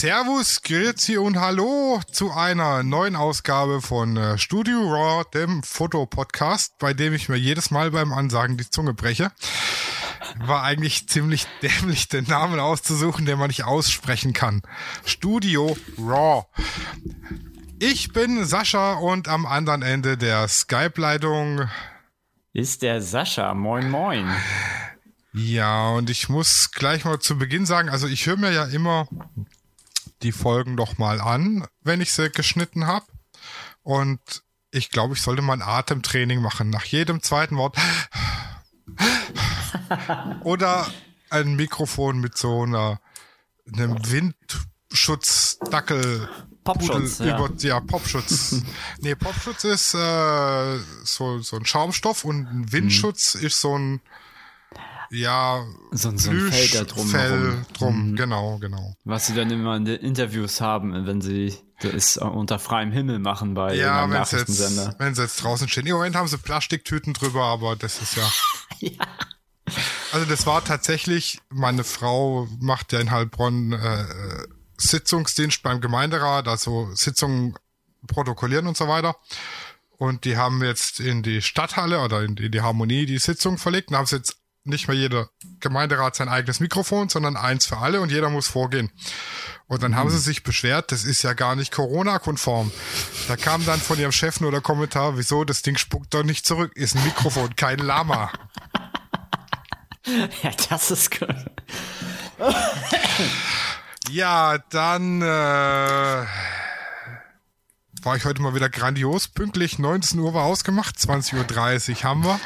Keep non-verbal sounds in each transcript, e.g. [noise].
Servus, Grüezi und Hallo zu einer neuen Ausgabe von äh, Studio Raw, dem Fotopodcast, bei dem ich mir jedes Mal beim Ansagen die Zunge breche. War eigentlich ziemlich [laughs] dämlich, den Namen auszusuchen, den man nicht aussprechen kann. Studio Raw. Ich bin Sascha und am anderen Ende der Skype-Leitung ist der Sascha. Moin, moin. Ja, und ich muss gleich mal zu Beginn sagen, also ich höre mir ja immer die Folgen doch mal an, wenn ich sie geschnitten habe. Und ich glaube, ich sollte mal ein Atemtraining machen. Nach jedem zweiten Wort. [laughs] Oder ein Mikrofon mit so einer einem Windschutzdackel. Popschutz, Pudel, ja. Über, ja, Popschutz. [laughs] nee, Popschutz ist äh, so, so ein Schaumstoff und ein Windschutz hm. ist so ein ja, so, so ein Fell da drum. Fell drum, mhm. genau, genau. Was sie dann immer in den Interviews haben, wenn sie das unter freiem Himmel machen bei ja, einem Nachrichtensender. Jetzt, wenn sie jetzt draußen stehen. Im Moment haben sie Plastiktüten drüber, aber das ist ja. [laughs] ja. Also das war tatsächlich, meine Frau macht ja in Heilbronn äh, Sitzungsdienst beim Gemeinderat, also Sitzungen protokollieren und so weiter. Und die haben jetzt in die Stadthalle oder in die, in die Harmonie die Sitzung verlegt und haben sie jetzt nicht mehr jeder Gemeinderat sein eigenes Mikrofon, sondern eins für alle und jeder muss vorgehen. Und dann haben sie hm. sich beschwert, das ist ja gar nicht Corona-konform. Da kam dann von ihrem Chef nur der Kommentar, wieso, das Ding spuckt doch nicht zurück, ist ein Mikrofon, kein Lama. [laughs] ja, das ist gut. ja, dann äh, war ich heute mal wieder grandios. Pünktlich 19 Uhr war ausgemacht, 20.30 Uhr haben wir.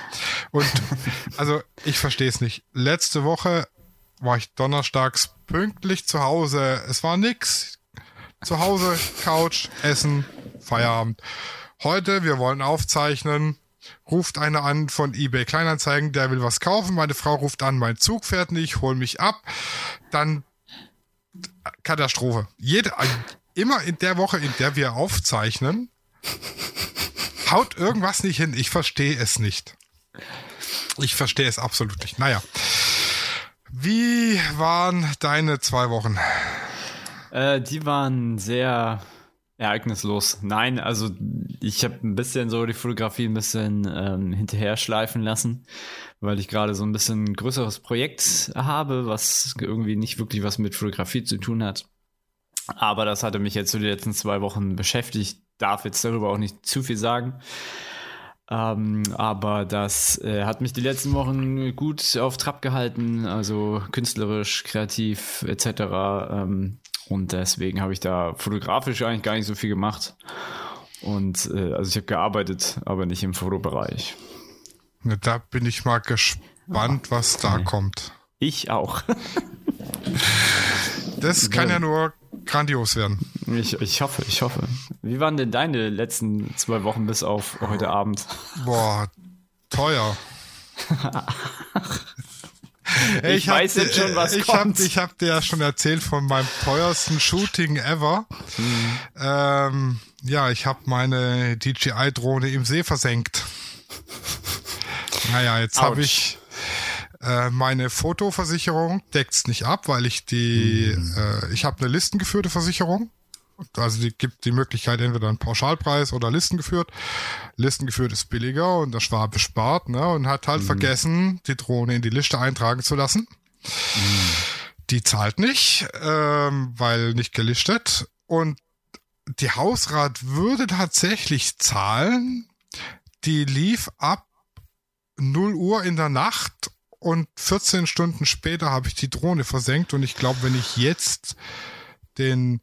Und [laughs] also ich verstehe es nicht. Letzte Woche war ich donnerstags pünktlich zu Hause. Es war nix. Zu Hause, Couch, Essen, Feierabend. Heute, wir wollen aufzeichnen. Ruft einer an von eBay Kleinanzeigen, der will was kaufen. Meine Frau ruft an, mein Zug fährt nicht, hol mich ab. Dann Katastrophe. Jede, immer in der Woche, in der wir aufzeichnen, haut irgendwas nicht hin. Ich verstehe es nicht. Ich verstehe es absolut nicht. Naja. Wie waren deine zwei Wochen? Äh, die waren sehr ereignislos. Nein, also ich habe ein bisschen so die Fotografie ein bisschen ähm, hinterher schleifen lassen, weil ich gerade so ein bisschen größeres Projekt habe, was irgendwie nicht wirklich was mit Fotografie zu tun hat. Aber das hatte mich jetzt so die letzten zwei Wochen beschäftigt. Darf jetzt darüber auch nicht zu viel sagen. Ähm, aber das äh, hat mich die letzten Wochen gut auf Trab gehalten, also künstlerisch, kreativ etc. Ähm, und deswegen habe ich da fotografisch eigentlich gar nicht so viel gemacht. Und äh, also ich habe gearbeitet, aber nicht im Fotobereich. Da bin ich mal gespannt, was da kommt. Ich auch. das kann ja nur grandios werden. Ich, ich hoffe, ich hoffe. Wie waren denn deine letzten zwei Wochen bis auf heute Abend? Boah, teuer. [laughs] ich, ich weiß hab, jetzt schon, was ich kommt. Hab, ich habe dir ja schon erzählt von meinem teuersten Shooting ever. Mhm. Ähm, ja, ich habe meine DJI-Drohne im See versenkt. Naja, jetzt habe ich äh, meine Fotoversicherung deckt's nicht ab, weil ich die, mhm. äh, ich habe eine listengeführte Versicherung. Also die gibt die Möglichkeit entweder einen Pauschalpreis oder listengeführt. Listengeführt ist billiger und das war bespart, ne? Und hat halt mhm. vergessen, die Drohne in die Liste eintragen zu lassen. Mhm. Die zahlt nicht, ähm, weil nicht gelistet. Und die Hausrat würde tatsächlich zahlen. Die lief ab 0 Uhr in der Nacht und 14 Stunden später habe ich die Drohne versenkt und ich glaube, wenn ich jetzt den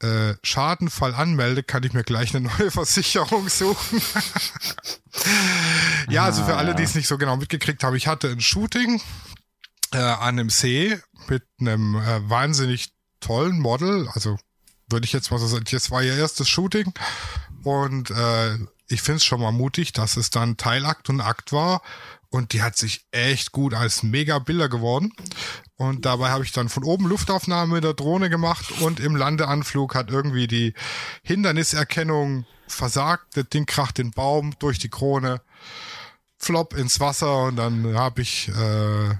äh, Schadenfall anmelde, kann ich mir gleich eine neue [laughs] Versicherung suchen. [laughs] ja, also für alle, die es nicht so genau mitgekriegt haben, ich hatte ein Shooting äh, an einem See mit einem äh, wahnsinnig tollen Model, also würde ich jetzt mal so sagen, das war ihr erstes Shooting. Und äh, ich finde es schon mal mutig, dass es dann Teilakt und Akt war und die hat sich echt gut als mega Bilder geworden. Und dabei habe ich dann von oben Luftaufnahme mit der Drohne gemacht und im Landeanflug hat irgendwie die Hinderniserkennung versagt. Das Ding kracht den Baum durch die Krone, flop ins Wasser und dann habe ich äh,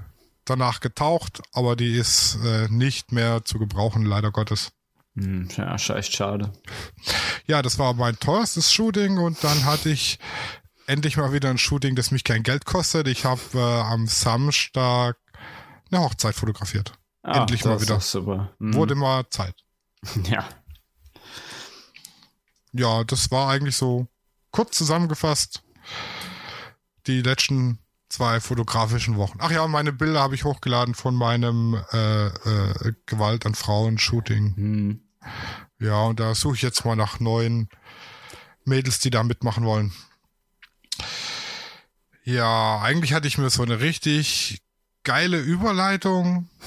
danach getaucht, aber die ist äh, nicht mehr zu gebrauchen, leider Gottes. Hm, ja, echt schade. Ja, das war mein teuerstes Shooting und dann hatte ich endlich mal wieder ein Shooting, das mich kein Geld kostet. Ich habe äh, am Samstag eine Hochzeit fotografiert. Ah, endlich mal wieder. super. Mhm. Wurde mal Zeit. [laughs] Ja. Ja, das war eigentlich so kurz zusammengefasst die letzten zwei fotografischen Wochen. Ach ja, meine Bilder habe ich hochgeladen von meinem äh, äh, Gewalt an Frauen Shooting. Mhm. Ja, und da suche ich jetzt mal nach neuen Mädels, die da mitmachen wollen. Ja, eigentlich hatte ich mir so eine richtig geile Überleitung. [laughs]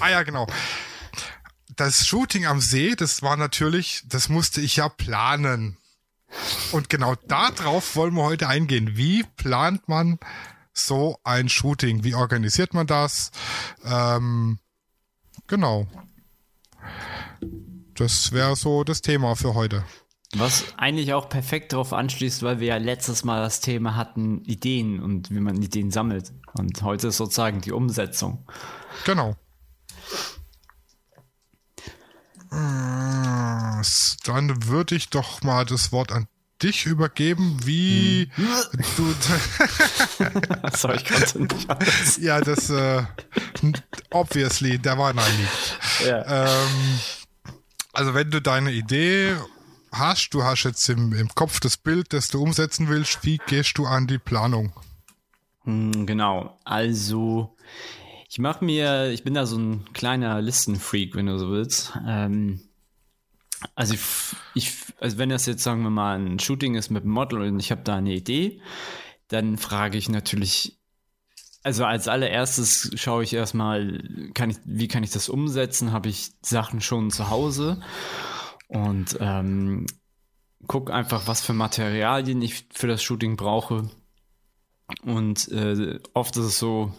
Ah ja, genau. Das Shooting am See, das war natürlich, das musste ich ja planen. Und genau darauf wollen wir heute eingehen. Wie plant man so ein Shooting? Wie organisiert man das? Ähm, genau. Das wäre so das Thema für heute. Was eigentlich auch perfekt darauf anschließt, weil wir ja letztes Mal das Thema hatten, Ideen und wie man Ideen sammelt. Und heute ist sozusagen die Umsetzung. Genau. Dann würde ich doch mal das Wort an dich übergeben, wie hm. du. [laughs] [laughs] Sorry, ich konnte nicht alles. Ja, das äh, obviously, der war nein nicht. Ja. Ähm, also wenn du deine Idee hast, du hast jetzt im, im Kopf das Bild, das du umsetzen willst, wie gehst du an die Planung? Hm, genau, also ich mache mir, ich bin da so ein kleiner Listenfreak, wenn du so willst. Ähm, also ich, ich, also wenn das jetzt sagen wir mal ein Shooting ist mit einem Model und ich habe da eine Idee, dann frage ich natürlich, also als allererstes schaue ich erstmal, kann ich, wie kann ich das umsetzen? Habe ich Sachen schon zu Hause und ähm, guck einfach, was für Materialien ich für das Shooting brauche. Und äh, oft ist es so,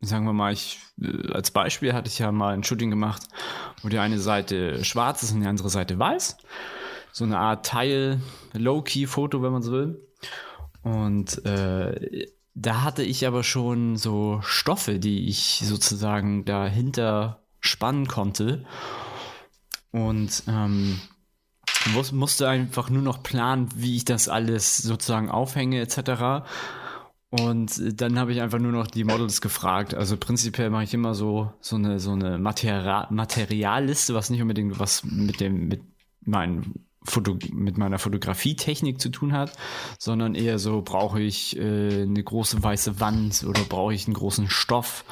sagen wir mal, ich, äh, als Beispiel hatte ich ja mal ein Shooting gemacht, wo die eine Seite schwarz ist und die andere Seite weiß. So eine Art Teil, Low-Key-Foto, wenn man so will. Und äh, da hatte ich aber schon so Stoffe, die ich sozusagen dahinter spannen konnte. Und ähm, musste einfach nur noch planen, wie ich das alles sozusagen aufhänge etc. Und dann habe ich einfach nur noch die Models gefragt. Also prinzipiell mache ich immer so, so eine, so eine Material Materialliste, was nicht unbedingt was mit dem, mit meinen Foto mit meiner Fotografietechnik zu tun hat, sondern eher so, brauche ich äh, eine große weiße Wand oder brauche ich einen großen Stoff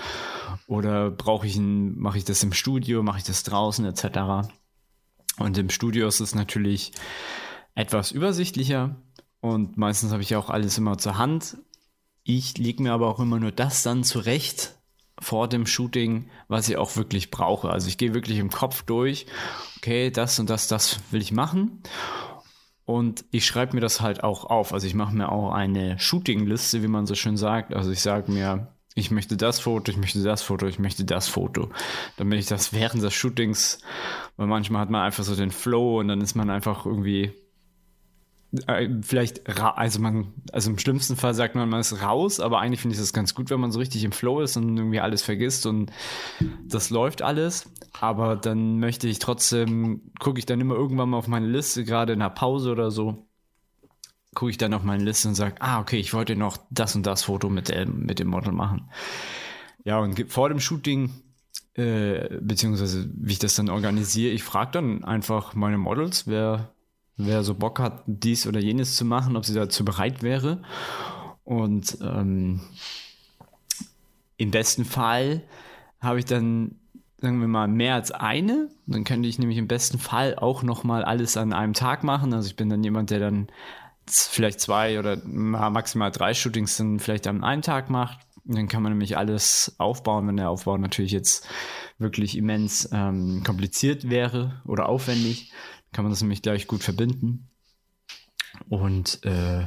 oder brauche ich ein, mache ich das im Studio, mache ich das draußen etc. Und im Studio ist es natürlich etwas übersichtlicher und meistens habe ich auch alles immer zur Hand ich lege mir aber auch immer nur das dann zurecht vor dem Shooting, was ich auch wirklich brauche. Also ich gehe wirklich im Kopf durch, okay, das und das, das will ich machen. Und ich schreibe mir das halt auch auf. Also ich mache mir auch eine Shooting-Liste, wie man so schön sagt. Also ich sage mir, ich möchte das Foto, ich möchte das Foto, ich möchte das Foto. Damit ich das während des Shootings, weil manchmal hat man einfach so den Flow und dann ist man einfach irgendwie äh, vielleicht, also man, also im schlimmsten Fall sagt man, man ist raus, aber eigentlich finde ich das ganz gut, wenn man so richtig im Flow ist und irgendwie alles vergisst und das läuft alles. Aber dann möchte ich trotzdem, gucke ich dann immer irgendwann mal auf meine Liste, gerade in einer Pause oder so, gucke ich dann auf meine Liste und sage, ah, okay, ich wollte noch das und das Foto mit, der, mit dem Model machen. Ja, und vor dem Shooting äh, beziehungsweise wie ich das dann organisiere, ich frage dann einfach meine Models, wer wer so Bock hat, dies oder jenes zu machen, ob sie dazu bereit wäre. Und ähm, im besten Fall habe ich dann, sagen wir mal, mehr als eine. Dann könnte ich nämlich im besten Fall auch nochmal alles an einem Tag machen. Also ich bin dann jemand, der dann vielleicht zwei oder maximal drei Shootings dann vielleicht an einem Tag macht. Dann kann man nämlich alles aufbauen, wenn der Aufbau natürlich jetzt wirklich immens ähm, kompliziert wäre oder aufwendig kann man das nämlich gleich gut verbinden. Und äh,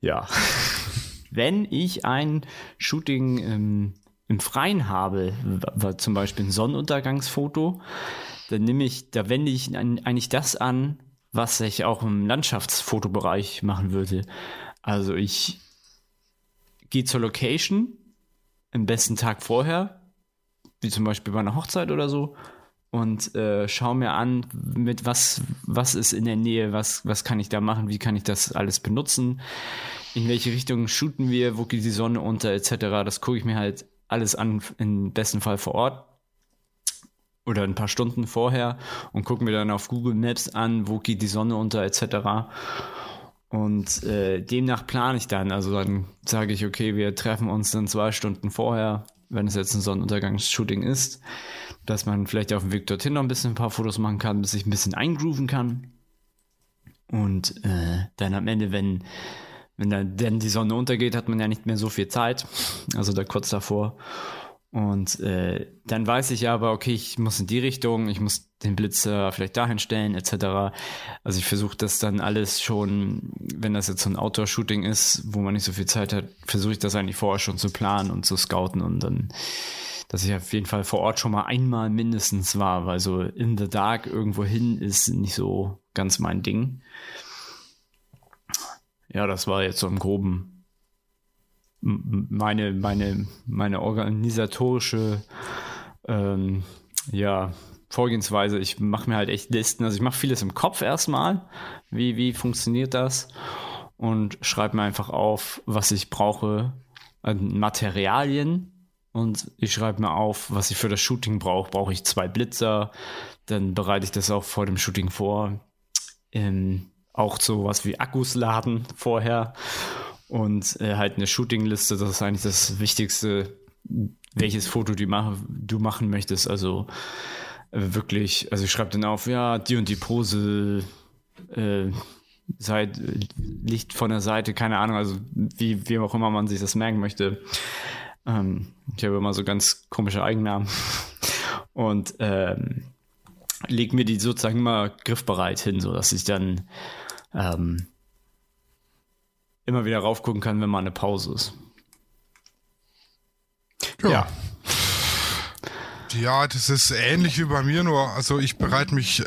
ja, [laughs] wenn ich ein Shooting ähm, im Freien habe, zum Beispiel ein Sonnenuntergangsfoto, dann nehme ich, da wende ich eigentlich das an, was ich auch im Landschaftsfotobereich machen würde. Also ich gehe zur Location, im besten Tag vorher, wie zum Beispiel bei einer Hochzeit oder so, und äh, schaue mir an, mit was, was ist in der Nähe, was, was kann ich da machen, wie kann ich das alles benutzen, in welche Richtung shooten wir, wo geht die Sonne unter, etc. Das gucke ich mir halt alles an, im besten Fall vor Ort oder ein paar Stunden vorher und gucke mir dann auf Google Maps an, wo geht die Sonne unter, etc. Und äh, demnach plane ich dann. Also dann sage ich, okay, wir treffen uns dann zwei Stunden vorher, wenn es jetzt ein Sonnenuntergangsshooting ist, dass man vielleicht auf dem Weg dorthin noch ein bisschen ein paar Fotos machen kann, bis ich ein bisschen eingrooven kann. Und äh, dann am Ende, wenn, wenn dann die Sonne untergeht, hat man ja nicht mehr so viel Zeit. Also da kurz davor. Und äh, dann weiß ich aber, okay, ich muss in die Richtung, ich muss den Blitzer vielleicht dahin stellen, etc. Also ich versuche das dann alles schon, wenn das jetzt so ein Outdoor-Shooting ist, wo man nicht so viel Zeit hat, versuche ich das eigentlich vorher schon zu planen und zu scouten und dann, dass ich auf jeden Fall vor Ort schon mal einmal mindestens war, weil so in the dark irgendwo hin ist nicht so ganz mein Ding. Ja, das war jetzt so im Groben meine, meine, meine organisatorische ähm, ja, Vorgehensweise. Ich mache mir halt echt Listen. Also ich mache vieles im Kopf erstmal. Wie, wie funktioniert das? Und schreibe mir einfach auf, was ich brauche an Materialien. Und ich schreibe mir auf, was ich für das Shooting brauche. Brauche ich zwei Blitzer? Dann bereite ich das auch vor dem Shooting vor. Ähm, auch so was wie Akkus laden vorher und äh, halt eine Shootingliste, das ist eigentlich das Wichtigste, welches Foto du, mach, du machen möchtest. Also äh, wirklich, also ich schreibe dann auf, ja, die und die Pose, äh, Seit, Licht von der Seite, keine Ahnung, also wie, wie auch immer man sich das merken möchte. Ähm, ich habe immer so ganz komische Eigennamen. [laughs] Und ähm, leg mir die sozusagen immer griffbereit hin, sodass ich dann ähm, immer wieder raufgucken kann, wenn mal eine Pause ist. Ja. ja. Ja, das ist ähnlich wie bei mir, nur also ich bereite mich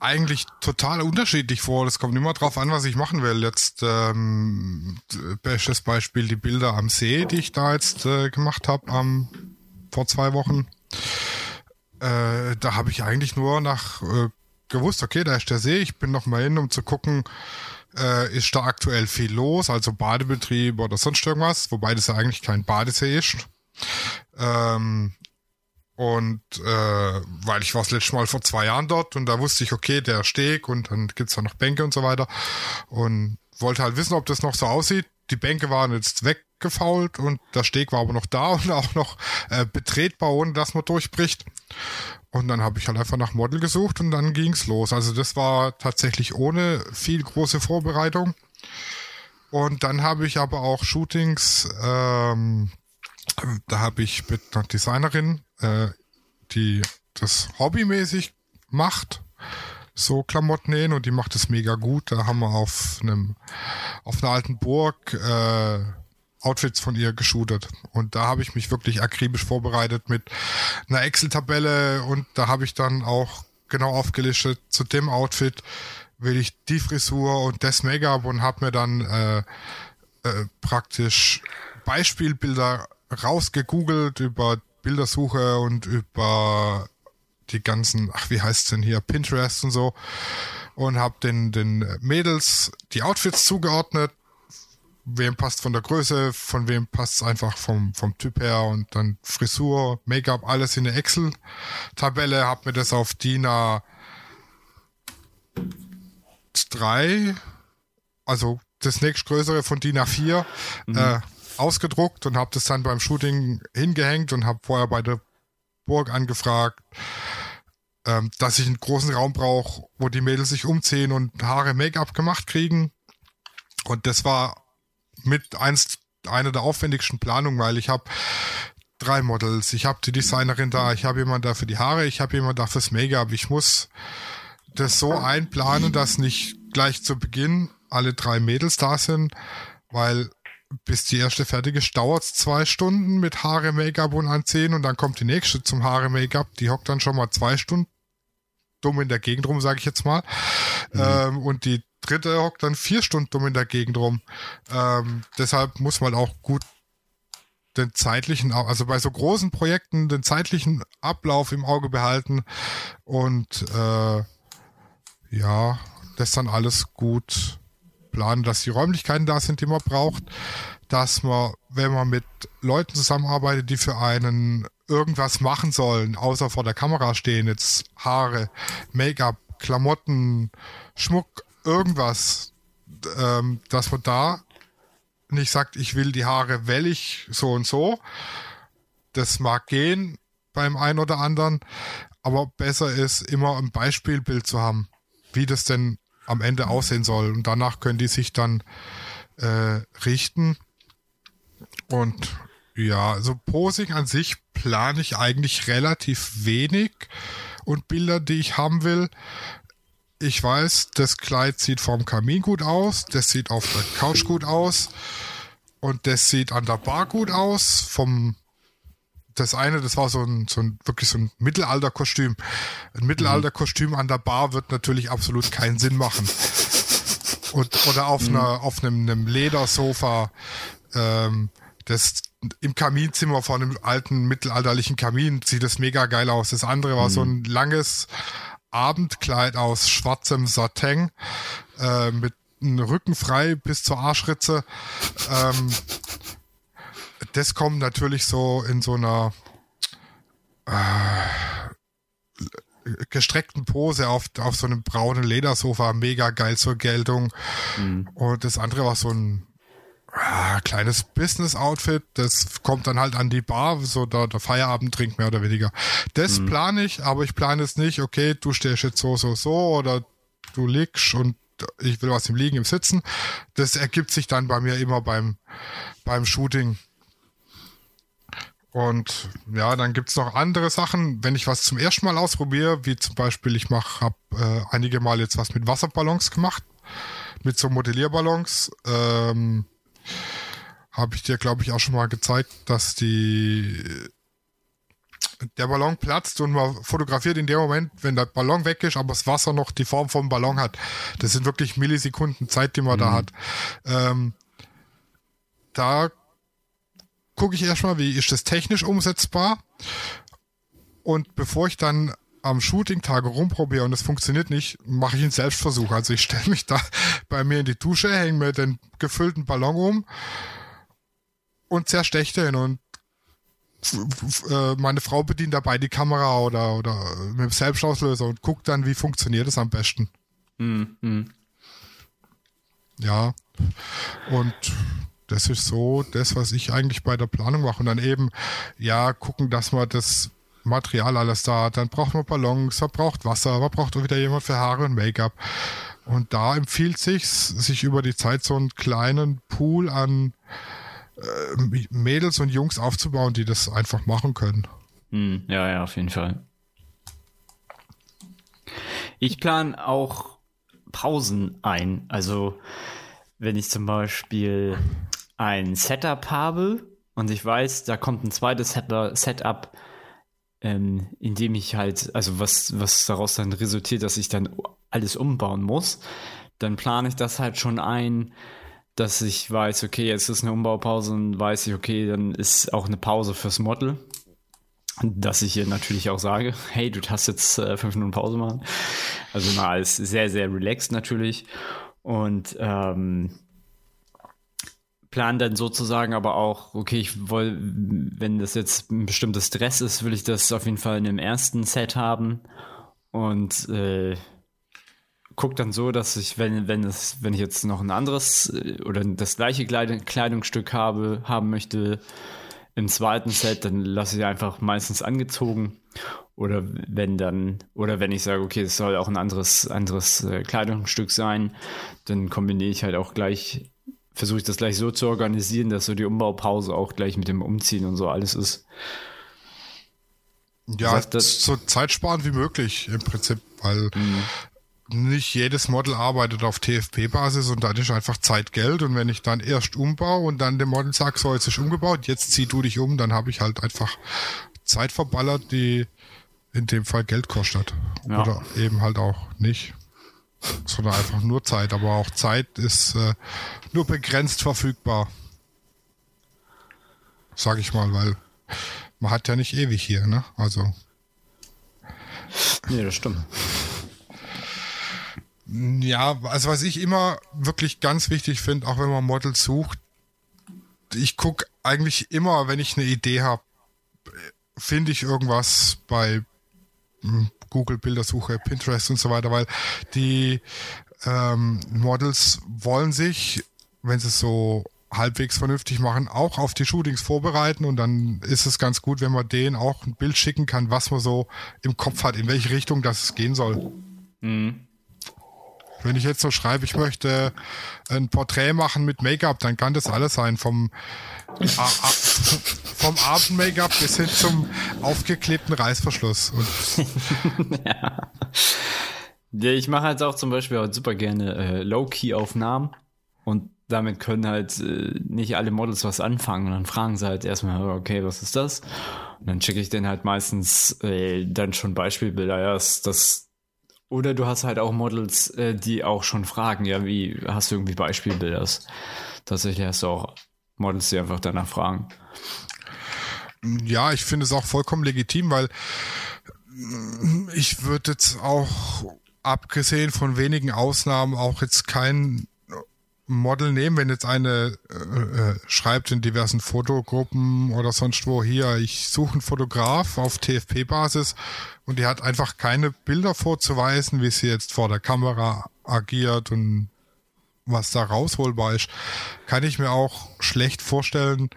eigentlich total unterschiedlich vor. Das kommt immer drauf an, was ich machen will. Jetzt ähm, bestes Beispiel die Bilder am See, die ich da jetzt äh, gemacht habe ähm, vor zwei Wochen. Äh, da habe ich eigentlich nur nach äh, gewusst, okay, da ist der See. Ich bin noch mal hin, um zu gucken, äh, ist da aktuell viel los, also Badebetrieb oder sonst irgendwas, wobei das ja eigentlich kein Badesee ist. Ähm, und äh, weil ich war das letzte Mal vor zwei Jahren dort und da wusste ich, okay, der Steg und dann gibt's da noch Bänke und so weiter. Und wollte halt wissen, ob das noch so aussieht. Die Bänke waren jetzt weggefault und der Steg war aber noch da [laughs] und auch noch äh, betretbar, ohne dass man durchbricht. Und dann habe ich halt einfach nach Model gesucht und dann ging's los. Also das war tatsächlich ohne viel große Vorbereitung. Und dann habe ich aber auch Shootings, ähm, da habe ich mit einer Designerin, äh, die das hobbymäßig macht, so Klamotten nähen und die macht es mega gut. Da haben wir auf einem auf einer alten Burg äh, Outfits von ihr geshootet. Und da habe ich mich wirklich akribisch vorbereitet mit einer Excel-Tabelle und da habe ich dann auch genau aufgelistet, zu dem Outfit will ich die Frisur und das Make-up und habe mir dann äh, äh, praktisch Beispielbilder rausgegoogelt über Bildersuche und über die ganzen, ach wie heißt's denn hier, Pinterest und so und habe den den Mädels die Outfits zugeordnet wem passt von der Größe, von wem passt es einfach vom, vom Typ her und dann Frisur, Make-up, alles in der Excel-Tabelle, hab mir das auf DIN A3, also das nächstgrößere von DIN A4, mhm. äh, ausgedruckt und hab das dann beim Shooting hingehängt und hab vorher bei der Burg angefragt, ähm, dass ich einen großen Raum brauche, wo die Mädels sich umziehen und Haare, Make-up gemacht kriegen. Und das war mit eins, eine der aufwendigsten Planungen, weil ich habe drei Models, ich habe die Designerin da, ich habe jemand da für die Haare, ich habe jemand da fürs Make-up. Ich muss das so einplanen, dass nicht gleich zu Beginn alle drei Mädels da sind, weil bis die erste fertig ist, dauert es zwei Stunden mit Haare, Make-up und Anziehen und dann kommt die nächste zum Haare, Make-up, die hockt dann schon mal zwei Stunden dumm in der Gegend rum, sage ich jetzt mal. Mhm. Ähm, und die dritte hockt dann vier Stunden dumm in der Gegend rum. Ähm, deshalb muss man auch gut den zeitlichen, also bei so großen Projekten den zeitlichen Ablauf im Auge behalten und äh, ja, das dann alles gut planen, dass die Räumlichkeiten da sind, die man braucht, dass man, wenn man mit Leuten zusammenarbeitet, die für einen irgendwas machen sollen, außer vor der Kamera stehen, jetzt Haare, Make-up, Klamotten, Schmuck, irgendwas, ähm, dass man da nicht sagt, ich will die Haare wellig so und so. Das mag gehen beim einen oder anderen, aber besser ist immer ein Beispielbild zu haben, wie das denn am Ende aussehen soll. Und danach können die sich dann äh, richten. Und ja, also Posing an sich plane ich eigentlich relativ wenig und Bilder, die ich haben will. Ich weiß, das Kleid sieht vorm Kamin gut aus, das sieht auf der Couch gut aus und das sieht an der Bar gut aus. Vom das eine, das war so ein, so ein wirklich so ein Mittelalterkostüm. Ein Mittelalterkostüm an der Bar wird natürlich absolut keinen Sinn machen. Und, oder auf mhm. einer, auf einem, einem Ledersofa, ähm, das im Kaminzimmer von einem alten mittelalterlichen Kamin sieht das mega geil aus. Das andere war mhm. so ein langes Abendkleid aus schwarzem Satin äh, mit einem Rücken frei bis zur Arschritze. Ähm, das kommt natürlich so in so einer äh, gestreckten Pose auf, auf so einem braunen Ledersofa mega geil zur Geltung. Mhm. Und das andere war so ein äh, kleines Business-Outfit. Das kommt dann halt an die Bar, so der, der Feierabendtrink mehr oder weniger. Das mhm. plane ich, aber ich plane es nicht, okay, du stehst jetzt so, so, so oder du liegst und ich will was im Liegen, im Sitzen. Das ergibt sich dann bei mir immer beim, beim Shooting. Und ja, dann gibt's noch andere Sachen, wenn ich was zum ersten Mal ausprobiere, wie zum Beispiel, ich mache, habe äh, einige Mal jetzt was mit Wasserballons gemacht, mit so Modellierballons. Ähm, habe ich dir, glaube ich, auch schon mal gezeigt, dass die der Ballon platzt und man fotografiert in dem Moment, wenn der Ballon weg ist, aber das Wasser noch die Form vom Ballon hat. Das sind wirklich Millisekunden Zeit, die man mhm. da hat. Ähm, da gucke ich erstmal, wie ist das technisch umsetzbar. Und bevor ich dann am Shooting-Tag rumprobiere und es funktioniert nicht, mache ich einen Selbstversuch. Also ich stelle mich da [laughs] bei mir in die Dusche, hänge mir den gefüllten Ballon um und zersteche den und äh, meine Frau bedient dabei die Kamera oder, oder mit dem Selbstauslöser und guckt dann, wie funktioniert es am besten. Mhm. Ja. Und das ist so das, was ich eigentlich bei der Planung mache. Und dann eben, ja, gucken, dass man das Material alles da hat. Dann braucht man Ballons, man braucht Wasser, man braucht auch wieder jemand für Haare und Make-up. Und da empfiehlt sich, sich über die Zeit so einen kleinen Pool an äh, Mädels und Jungs aufzubauen, die das einfach machen können. Hm, ja, ja, auf jeden Fall. Ich plane auch Pausen ein. Also, wenn ich zum Beispiel ein Setup habe und ich weiß, da kommt ein zweites Setup, ähm, in dem ich halt, also was, was daraus dann resultiert, dass ich dann alles umbauen muss, dann plane ich das halt schon ein, dass ich weiß, okay, jetzt ist eine Umbaupause und weiß ich, okay, dann ist auch eine Pause fürs Model. Dass ich hier natürlich auch sage, hey, du hast jetzt äh, fünf Minuten Pause machen. Also mal alles sehr, sehr relaxed natürlich. Und ähm, plan dann sozusagen aber auch, okay, ich will, wenn das jetzt ein bestimmtes Stress ist, will ich das auf jeden Fall in dem ersten Set haben und äh, guck dann so, dass ich, wenn, wenn es, wenn ich jetzt noch ein anderes äh, oder das gleiche Kleidungsstück habe, haben möchte im zweiten Set, dann lasse ich einfach meistens angezogen. Oder wenn dann, oder wenn ich sage, okay, es soll auch ein anderes, anderes äh, Kleidungsstück sein, dann kombiniere ich halt auch gleich versuche ich das gleich so zu organisieren, dass so die Umbaupause auch gleich mit dem Umziehen und so alles ist. Ja, das so zeitsparend wie möglich im Prinzip, weil mhm. Nicht jedes Model arbeitet auf TFP-Basis und dann ist einfach Zeit Geld und wenn ich dann erst umbaue und dann dem Model sage, so jetzt ist umgebaut, jetzt zieh du dich um, dann habe ich halt einfach Zeit verballert, die in dem Fall Geld kostet. Ja. Oder eben halt auch nicht sondern einfach nur Zeit. Aber auch Zeit ist äh, nur begrenzt verfügbar. sag ich mal, weil man hat ja nicht ewig hier, ne? Also. Nee, das stimmt. Ja, also was ich immer wirklich ganz wichtig finde, auch wenn man Models sucht, ich gucke eigentlich immer, wenn ich eine Idee habe, finde ich irgendwas bei hm, Google Bildersuche, Pinterest und so weiter, weil die ähm, Models wollen sich, wenn sie es so halbwegs vernünftig machen, auch auf die Shootings vorbereiten und dann ist es ganz gut, wenn man denen auch ein Bild schicken kann, was man so im Kopf hat, in welche Richtung das gehen soll. Mhm. Wenn ich jetzt so schreibe, ich möchte ein Porträt machen mit Make-up, dann kann das alles sein, vom, vom Abend-Make-up bis hin zum aufgeklebten Reißverschluss. [laughs] ja. ja. ich mache halt auch zum Beispiel halt super gerne äh, Low-Key-Aufnahmen und damit können halt äh, nicht alle Models was anfangen und dann fragen sie halt erstmal, okay, was ist das? Und dann schicke ich denen halt meistens äh, dann schon Beispielbilder, ja, das, das oder du hast halt auch Models, äh, die auch schon fragen, ja, wie hast du irgendwie Beispielbilder? Tatsächlich hast du auch Models, die einfach danach fragen. Ja, ich finde es auch vollkommen legitim, weil ich würde jetzt auch, abgesehen von wenigen Ausnahmen, auch jetzt kein Model nehmen, wenn jetzt eine äh, äh, schreibt in diversen Fotogruppen oder sonst wo hier, ich suche einen Fotograf auf TFP-Basis und die hat einfach keine Bilder vorzuweisen, wie sie jetzt vor der Kamera agiert und was da rausholbar ist, kann ich mir auch schlecht vorstellen,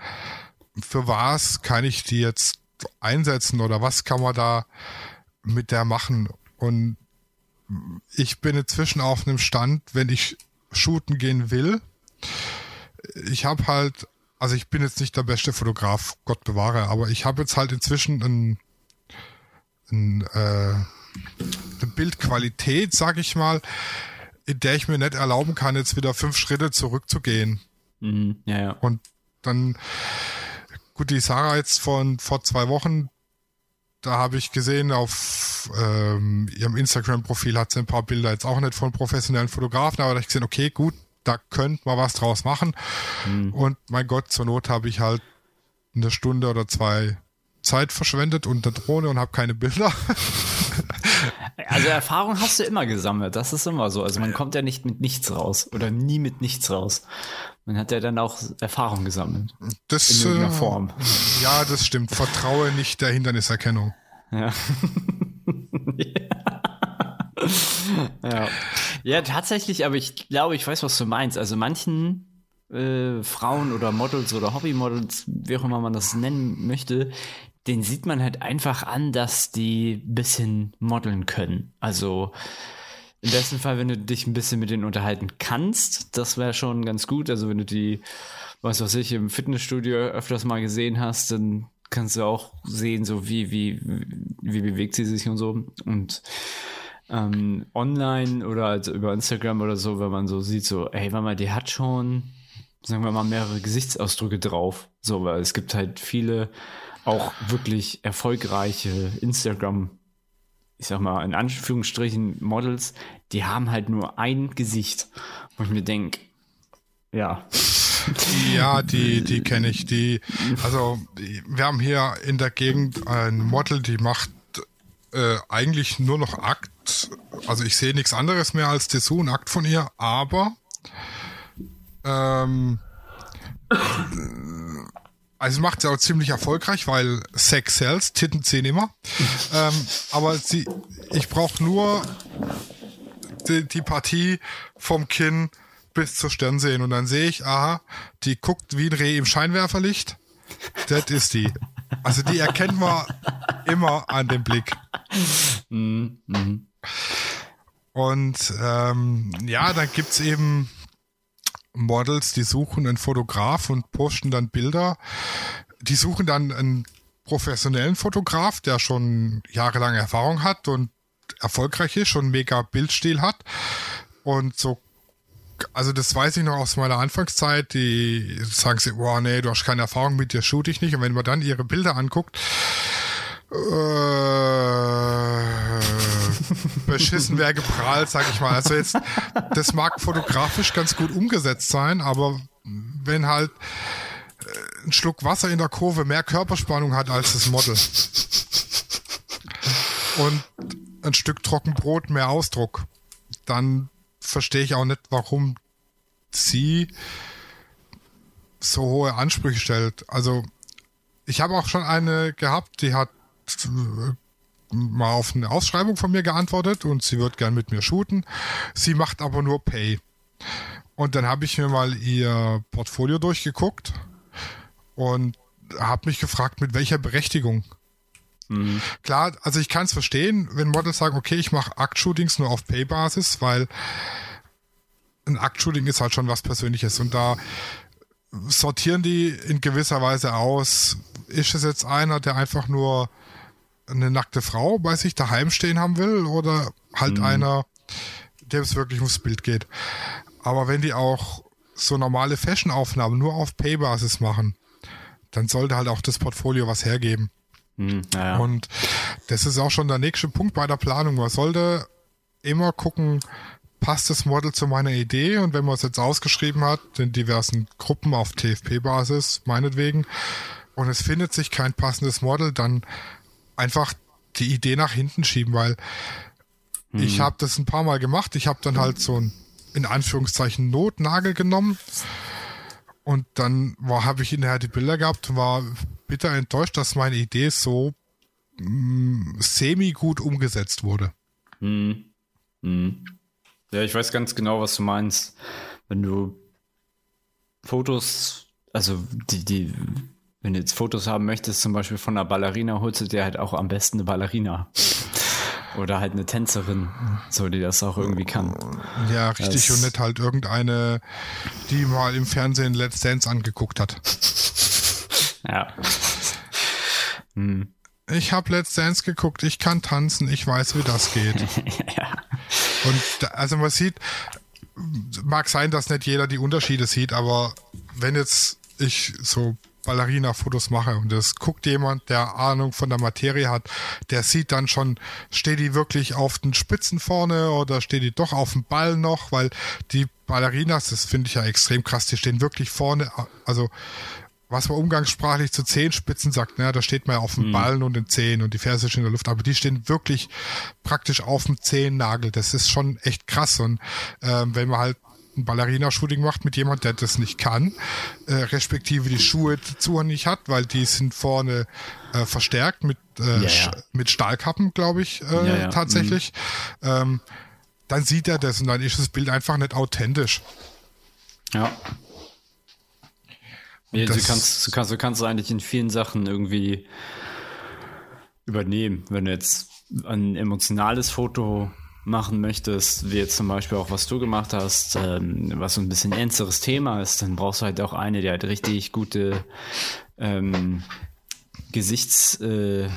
für was kann ich die jetzt einsetzen oder was kann man da mit der machen. Und ich bin inzwischen auf einem Stand, wenn ich shooten gehen will. Ich habe halt, also ich bin jetzt nicht der beste Fotograf, Gott bewahre, aber ich habe jetzt halt inzwischen ein, ein, äh, eine Bildqualität, sag ich mal, in der ich mir nicht erlauben kann, jetzt wieder fünf Schritte zurückzugehen. Mhm, ja, ja. Und dann, gut, die Sarah jetzt von vor zwei Wochen, da habe ich gesehen, auf ähm, ihrem Instagram-Profil hat sie ein paar Bilder jetzt auch nicht von professionellen Fotografen, aber da habe ich gesehen, okay, gut, da könnte man was draus machen. Mhm. Und mein Gott, zur Not habe ich halt eine Stunde oder zwei Zeit verschwendet und eine Drohne und habe keine Bilder. [laughs] Also Erfahrung hast du immer gesammelt, das ist immer so. Also man kommt ja nicht mit nichts raus oder nie mit nichts raus. Man hat ja dann auch Erfahrung gesammelt. Das, in irgendeiner äh, Form. Ja, das stimmt. Vertraue nicht der Hinderniserkennung. Ja. [laughs] ja. ja, tatsächlich, aber ich glaube, ich weiß, was du meinst. Also manchen äh, Frauen oder Models oder Hobbymodels, wie auch immer man das nennen möchte, den sieht man halt einfach an, dass die bisschen modeln können. Also im besten Fall, wenn du dich ein bisschen mit denen unterhalten kannst, das wäre schon ganz gut. Also wenn du die, was weiß ich, im Fitnessstudio öfters mal gesehen hast, dann kannst du auch sehen, so wie, wie, wie bewegt sie sich und so. Und ähm, online oder also über Instagram oder so, wenn man so sieht, so, ey, warte mal, die hat schon, sagen wir mal, mehrere Gesichtsausdrücke drauf. So, weil es gibt halt viele auch wirklich erfolgreiche Instagram, ich sag mal in Anführungsstrichen Models, die haben halt nur ein Gesicht. Wo ich mir denke, ja. Ja, die, die kenne ich. Die, also wir haben hier in der Gegend ein Model, die macht äh, eigentlich nur noch Akt. Also ich sehe nichts anderes mehr als Dessous und Akt von ihr, aber ähm, also macht sie auch ziemlich erfolgreich, weil Sex sells, Titten ziehen immer. [laughs] ähm, aber sie, ich brauche nur die, die Partie vom Kinn bis zur Stirn sehen und dann sehe ich, aha, die guckt wie ein Reh im Scheinwerferlicht. Das ist die. Also die erkennt man immer an dem Blick. Mhm. Und ähm, ja, dann gibt's eben Models, die suchen einen Fotograf und posten dann Bilder. Die suchen dann einen professionellen Fotograf, der schon jahrelang Erfahrung hat und erfolgreich ist, schon mega Bildstil hat. Und so, also das weiß ich noch aus meiner Anfangszeit, die sagen sie, boah, nee, du hast keine Erfahrung mit dir, shoot ich nicht. Und wenn man dann ihre Bilder anguckt, beschissen wäre geprahlt, sag ich mal. Also jetzt, das mag fotografisch ganz gut umgesetzt sein, aber wenn halt ein Schluck Wasser in der Kurve mehr Körperspannung hat als das Model. Und ein Stück Trockenbrot mehr Ausdruck. Dann verstehe ich auch nicht, warum sie so hohe Ansprüche stellt. Also ich habe auch schon eine gehabt, die hat äh, mal auf eine Ausschreibung von mir geantwortet und sie wird gern mit mir shooten. Sie macht aber nur Pay. Und dann habe ich mir mal ihr Portfolio durchgeguckt und habe mich gefragt, mit welcher Berechtigung. Mhm. Klar, also ich kann es verstehen, wenn Models sagen, okay, ich mache Akt-Shootings nur auf Pay-Basis, weil ein Akt-Shooting ist halt schon was Persönliches und da sortieren die in gewisser Weise aus, ist es jetzt einer, der einfach nur eine nackte Frau bei sich daheim stehen haben will oder halt mhm. einer, dem es wirklich ums Bild geht. Aber wenn die auch so normale Fashion-Aufnahmen nur auf Pay-Basis machen, dann sollte halt auch das Portfolio was hergeben. Mhm, ja. Und das ist auch schon der nächste Punkt bei der Planung. Man sollte immer gucken, passt das Model zu meiner Idee und wenn man es jetzt ausgeschrieben hat, in diversen Gruppen auf TFP-Basis, meinetwegen, und es findet sich kein passendes Model, dann einfach die Idee nach hinten schieben, weil mhm. ich habe das ein paar Mal gemacht. Ich habe dann halt so ein in Anführungszeichen Notnagel genommen und dann war habe ich hinterher die Bilder gehabt, war bitter enttäuscht, dass meine Idee so mh, mm, semi gut umgesetzt wurde. Mhm. Mhm. Ja, ich weiß ganz genau, was du meinst. Wenn du Fotos, also die, die, wenn du jetzt Fotos haben möchtest, zum Beispiel von einer Ballerina, holst du dir halt auch am besten eine Ballerina. Oder halt eine Tänzerin, so die das auch irgendwie kann. Ja, richtig. Das und nicht halt irgendeine, die mal im Fernsehen Let's Dance angeguckt hat. Ja. Hm. Ich habe Let's Dance geguckt, ich kann tanzen, ich weiß, wie das geht. [laughs] ja. Und also man sieht, mag sein, dass nicht jeder die Unterschiede sieht, aber wenn jetzt ich so Ballerina-Fotos mache und das guckt jemand, der Ahnung von der Materie hat, der sieht dann schon, steht die wirklich auf den Spitzen vorne oder steht die doch auf dem Ball noch, weil die Ballerinas, das finde ich ja extrem krass, die stehen wirklich vorne, also was man umgangssprachlich zu Zehenspitzen sagt, ne, da steht man ja auf dem mhm. Ballen und den Zehen und die Ferse ist in der Luft, aber die stehen wirklich praktisch auf dem Zehennagel. Das ist schon echt krass. Und ähm, wenn man halt ein Ballerina-Shooting macht mit jemand, der das nicht kann, äh, respektive die Schuhe dazu nicht hat, weil die sind vorne äh, verstärkt mit, äh, ja, ja. mit Stahlkappen, glaube ich, äh, ja, tatsächlich. Mhm. Ähm, dann sieht er das und dann ist das Bild einfach nicht authentisch. Ja. Ja, du kannst, du kannst, du kannst eigentlich in vielen Sachen irgendwie übernehmen. Wenn du jetzt ein emotionales Foto machen möchtest, wie jetzt zum Beispiel auch was du gemacht hast, ähm, was so ein bisschen ernsteres Thema ist, dann brauchst du halt auch eine, die halt richtig gute ähm, Gesichts äh,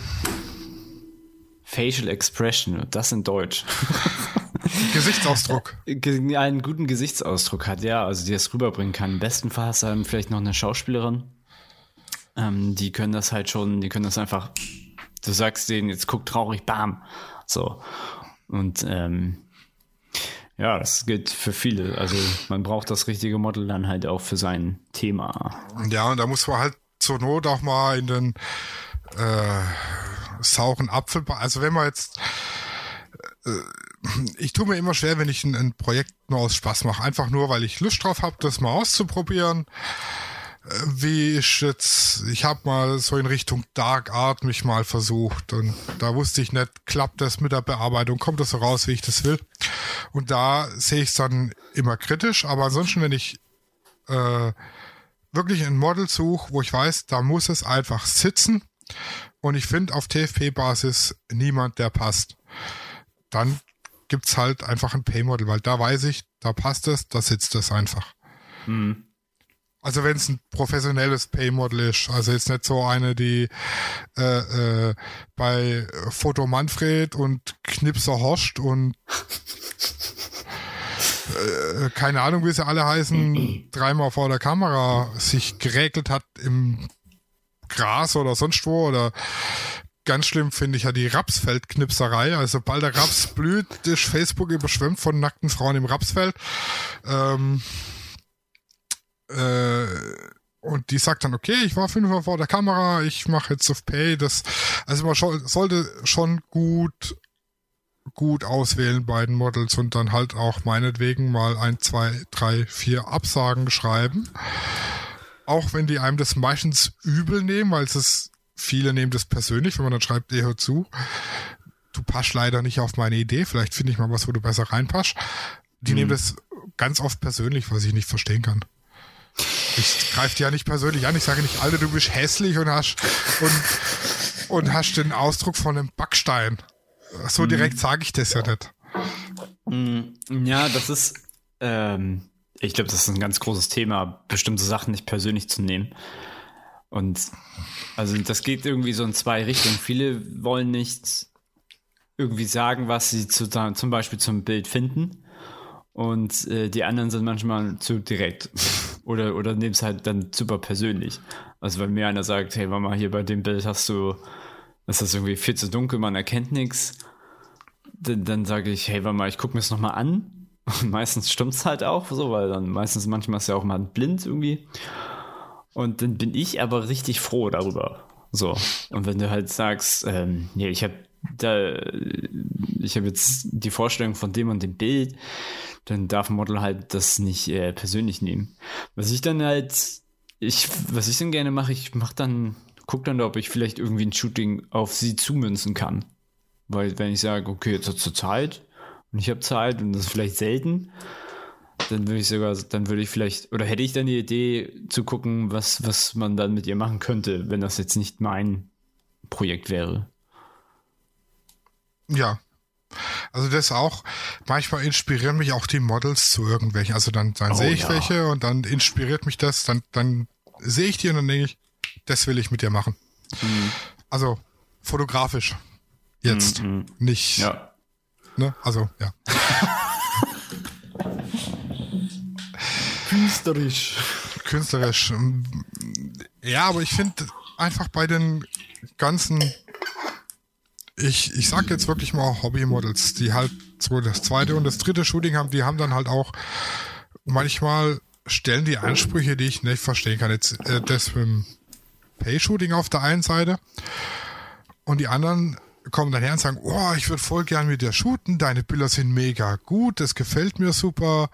Facial Expression, das in Deutsch. [laughs] Gesichtsausdruck. Einen guten Gesichtsausdruck hat, ja, also die das rüberbringen kann. Im besten Fall hast du dann vielleicht noch eine Schauspielerin. Ähm, die können das halt schon, die können das einfach, du sagst denen, jetzt guck traurig, bam. So. Und ähm, ja, das gilt für viele. Also man braucht das richtige Model dann halt auch für sein Thema. Ja, und da muss man halt zur Not auch mal in den äh, sauren Apfel, also wenn man jetzt äh, ich tue mir immer schwer, wenn ich ein, ein Projekt nur aus Spaß mache. Einfach nur, weil ich Lust drauf habe, das mal auszuprobieren. Äh, wie ich jetzt, ich habe mal so in Richtung Dark Art mich mal versucht und da wusste ich nicht, klappt das mit der Bearbeitung, kommt das so raus, wie ich das will. Und da sehe ich es dann immer kritisch, aber ansonsten, wenn ich äh, wirklich ein Model suche, wo ich weiß, da muss es einfach sitzen und ich finde auf TFP-Basis niemand, der passt, dann gibt's halt einfach ein Pay-Model, weil da weiß ich, da passt es, da sitzt es einfach. Mhm. Also wenn es ein professionelles Pay-Model ist, also jetzt nicht so eine, die äh, äh, bei Foto Manfred und Knipser Horst und äh, keine Ahnung, wie sie alle heißen, dreimal vor der Kamera sich geregelt hat im Gras oder sonst wo oder Ganz schlimm finde ich ja die Rapsfeldknipserei. Also sobald der Raps blüht, ist Facebook überschwemmt von nackten Frauen im Rapsfeld. Ähm, äh, und die sagt dann, okay, ich war fünfmal vor der Kamera, ich mache jetzt auf Pay. Das, also man schon, sollte schon gut, gut auswählen bei den Models und dann halt auch meinetwegen mal ein, zwei, drei, vier Absagen schreiben. Auch wenn die einem das meistens übel nehmen, weil es ist, viele nehmen das persönlich, wenn man dann schreibt, eh hör zu, du passt leider nicht auf meine Idee, vielleicht finde ich mal was, wo du besser reinpasst. Die mhm. nehmen das ganz oft persönlich, was ich nicht verstehen kann. Ich greife dir ja nicht persönlich an. Ich sage nicht, Alter, du bist hässlich und hast und, und hast den Ausdruck von einem Backstein. So direkt mhm. sage ich das ja nicht. Mhm. Ja, das ist, ähm, ich glaube, das ist ein ganz großes Thema, bestimmte Sachen nicht persönlich zu nehmen. Und also das geht irgendwie so in zwei Richtungen. Viele wollen nicht irgendwie sagen, was sie zu, zum Beispiel zum Bild finden. Und äh, die anderen sind manchmal zu direkt. Oder oder nehmen es halt dann super persönlich. Also wenn mir einer sagt, hey Mama, hier bei dem Bild hast du, ist das irgendwie viel zu dunkel, man erkennt nichts, dann, dann sage ich, hey Mama, ich gucke mir es nochmal an. Und [laughs] meistens stimmt es halt auch so, weil dann meistens manchmal ist ja auch mal blind irgendwie. Und dann bin ich aber richtig froh darüber. So. Und wenn du halt sagst, ähm, nee, ich habe da, ich habe jetzt die Vorstellung von dem und dem Bild, dann darf ein Model halt das nicht äh, persönlich nehmen. Was ich dann halt, ich, was ich dann gerne mache, ich mache dann, guck dann, ob ich vielleicht irgendwie ein Shooting auf sie zumünzen kann. Weil wenn ich sage, okay, jetzt hat zur Zeit und ich habe Zeit und das ist vielleicht selten, dann würde ich sogar, dann würde ich vielleicht, oder hätte ich dann die Idee zu gucken, was, was man dann mit ihr machen könnte, wenn das jetzt nicht mein Projekt wäre. Ja, also das auch, manchmal inspirieren mich auch die Models zu irgendwelchen. Also dann, dann oh, sehe ich ja. welche und dann inspiriert mich das, dann, dann sehe ich die und dann denke ich, das will ich mit dir machen. Mhm. Also fotografisch. Jetzt. Mhm. Nicht. Ja. Ne? Also, ja. Künstlerisch. Künstlerisch. Ja, aber ich finde einfach bei den ganzen ich, ich sag jetzt wirklich mal Hobby-Models, die halt so das zweite und das dritte Shooting haben, die haben dann halt auch manchmal stellen die Ansprüche, die ich nicht verstehen kann. Jetzt äh, das mit dem Pay-Shooting auf der einen Seite und die anderen kommen dann her und sagen, oh, ich würde voll gern mit dir shooten, deine Bilder sind mega gut, das gefällt mir super.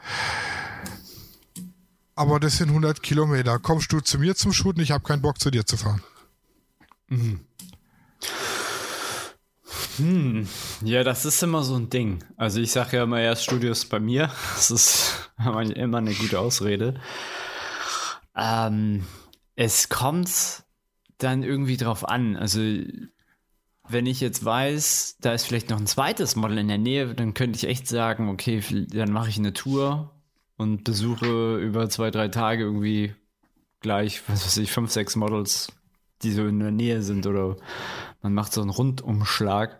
Aber das sind 100 Kilometer. Kommst du zu mir zum Shooten? Ich habe keinen Bock, zu dir zu fahren. Mhm. Hm, ja, das ist immer so ein Ding. Also ich sage ja immer erst Studios bei mir. [laughs] Das ist [laughs] immer eine gute Ausrede. Ähm, es kommt dann irgendwie drauf an. Also wenn ich jetzt weiß, da ist vielleicht noch ein zweites Model in der Nähe, dann könnte ich echt sagen, okay, dann mache ich eine Tour und besuche über zwei, drei Tage irgendwie gleich, was weiß ich, fünf, sechs Models, die so in der Nähe sind oder man macht so einen Rundumschlag.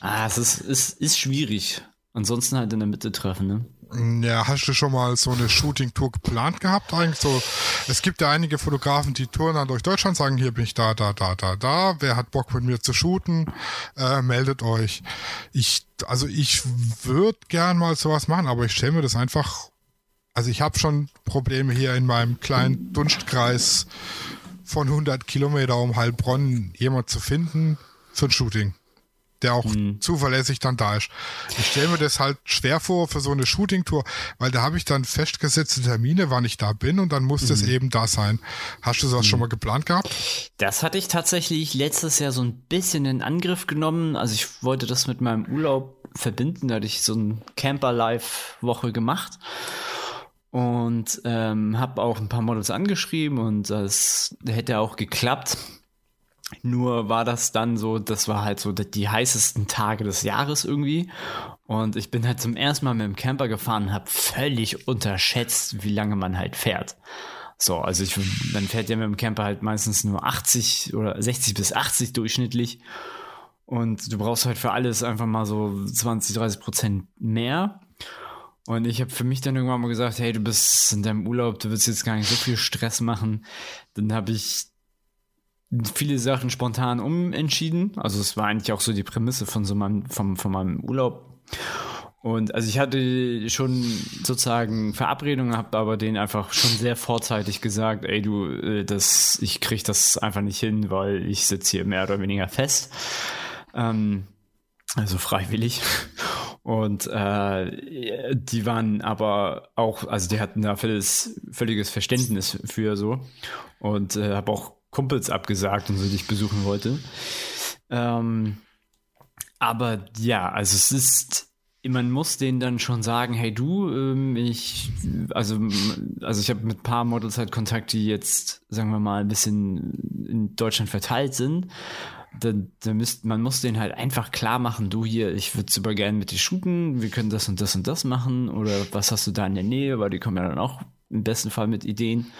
Ah, es ist, ist, ist schwierig. Ansonsten halt in der Mitte treffen, ne? Ja, hast du schon mal so eine Shooting-Tour geplant gehabt eigentlich? So, es gibt ja einige Fotografen, die touren dann durch Deutschland, sagen, hier bin ich da, da, da, da, da. Wer hat Bock mit mir zu shooten? Äh, meldet euch. Ich, also ich würde gern mal sowas machen, aber ich stelle mir das einfach, also ich habe schon Probleme hier in meinem kleinen Dunstkreis von 100 Kilometer um Heilbronn jemand zu finden für ein Shooting der auch mhm. zuverlässig dann da ist. Ich stelle mir das halt schwer vor für so eine Shooting-Tour, weil da habe ich dann festgesetzte Termine, wann ich da bin und dann muss mhm. das eben da sein. Hast du sowas mhm. schon mal geplant gehabt? Das hatte ich tatsächlich letztes Jahr so ein bisschen in Angriff genommen. Also ich wollte das mit meinem Urlaub verbinden, da hatte ich so ein Camper-Live-Woche gemacht und ähm, habe auch ein paar Models angeschrieben und das hätte auch geklappt. Nur war das dann so, das war halt so die heißesten Tage des Jahres irgendwie. Und ich bin halt zum ersten Mal mit dem Camper gefahren und habe völlig unterschätzt, wie lange man halt fährt. So, also ich, man fährt ja mit dem Camper halt meistens nur 80 oder 60 bis 80 durchschnittlich. Und du brauchst halt für alles einfach mal so 20, 30 Prozent mehr. Und ich habe für mich dann irgendwann mal gesagt, hey, du bist in deinem Urlaub, du willst jetzt gar nicht so viel Stress machen. Dann habe ich viele Sachen spontan umentschieden. Also es war eigentlich auch so die Prämisse von so meinem, vom, von meinem Urlaub. Und also ich hatte schon sozusagen Verabredungen, habe aber denen einfach schon sehr vorzeitig gesagt, ey du, äh, das, ich krieg das einfach nicht hin, weil ich sitze hier mehr oder weniger fest. Ähm, also freiwillig. Und äh, die waren aber auch, also die hatten da völliges, völliges Verständnis für so. Und äh, habe auch Kumpels abgesagt und so, die ich besuchen wollte. Ähm, aber ja, also es ist man muss denen dann schon sagen, hey du, ähm, ich, also, also ich habe mit ein paar Models halt Kontakt, die jetzt, sagen wir mal, ein bisschen in Deutschland verteilt sind. Da, da müsst, man muss denen halt einfach klar machen, du hier, ich würde super gerne mit dir shooten, wir können das und das und das machen oder was hast du da in der Nähe, weil die kommen ja dann auch im besten Fall mit Ideen.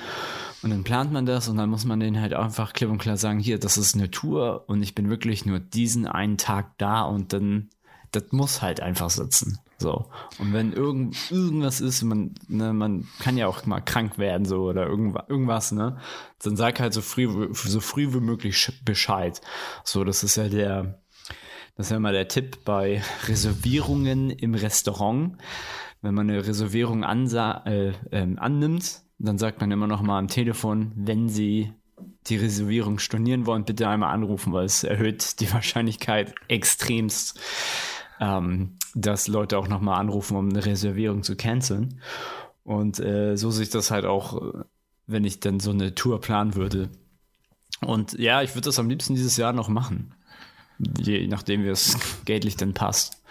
Und dann plant man das und dann muss man denen halt einfach klipp und klar sagen, hier, das ist eine Tour und ich bin wirklich nur diesen einen Tag da und dann das muss halt einfach sitzen. So. Und wenn irgend, irgendwas ist, man, ne, man kann ja auch mal krank werden, so, oder irgendwas, ne, dann sag halt so früh, so früh wie möglich Bescheid. So, das ist ja der, das ist ja immer der Tipp bei Reservierungen im Restaurant. Wenn man eine Reservierung ansa äh, äh, annimmt, dann sagt man immer noch mal am Telefon, wenn sie die Reservierung stornieren wollen, bitte einmal anrufen, weil es erhöht die Wahrscheinlichkeit extremst, ähm, dass Leute auch nochmal anrufen, um eine Reservierung zu canceln. Und äh, so sehe ich das halt auch, wenn ich dann so eine Tour planen würde. Und ja, ich würde das am liebsten dieses Jahr noch machen. Je nachdem, wie es [laughs] geldlich denn passt.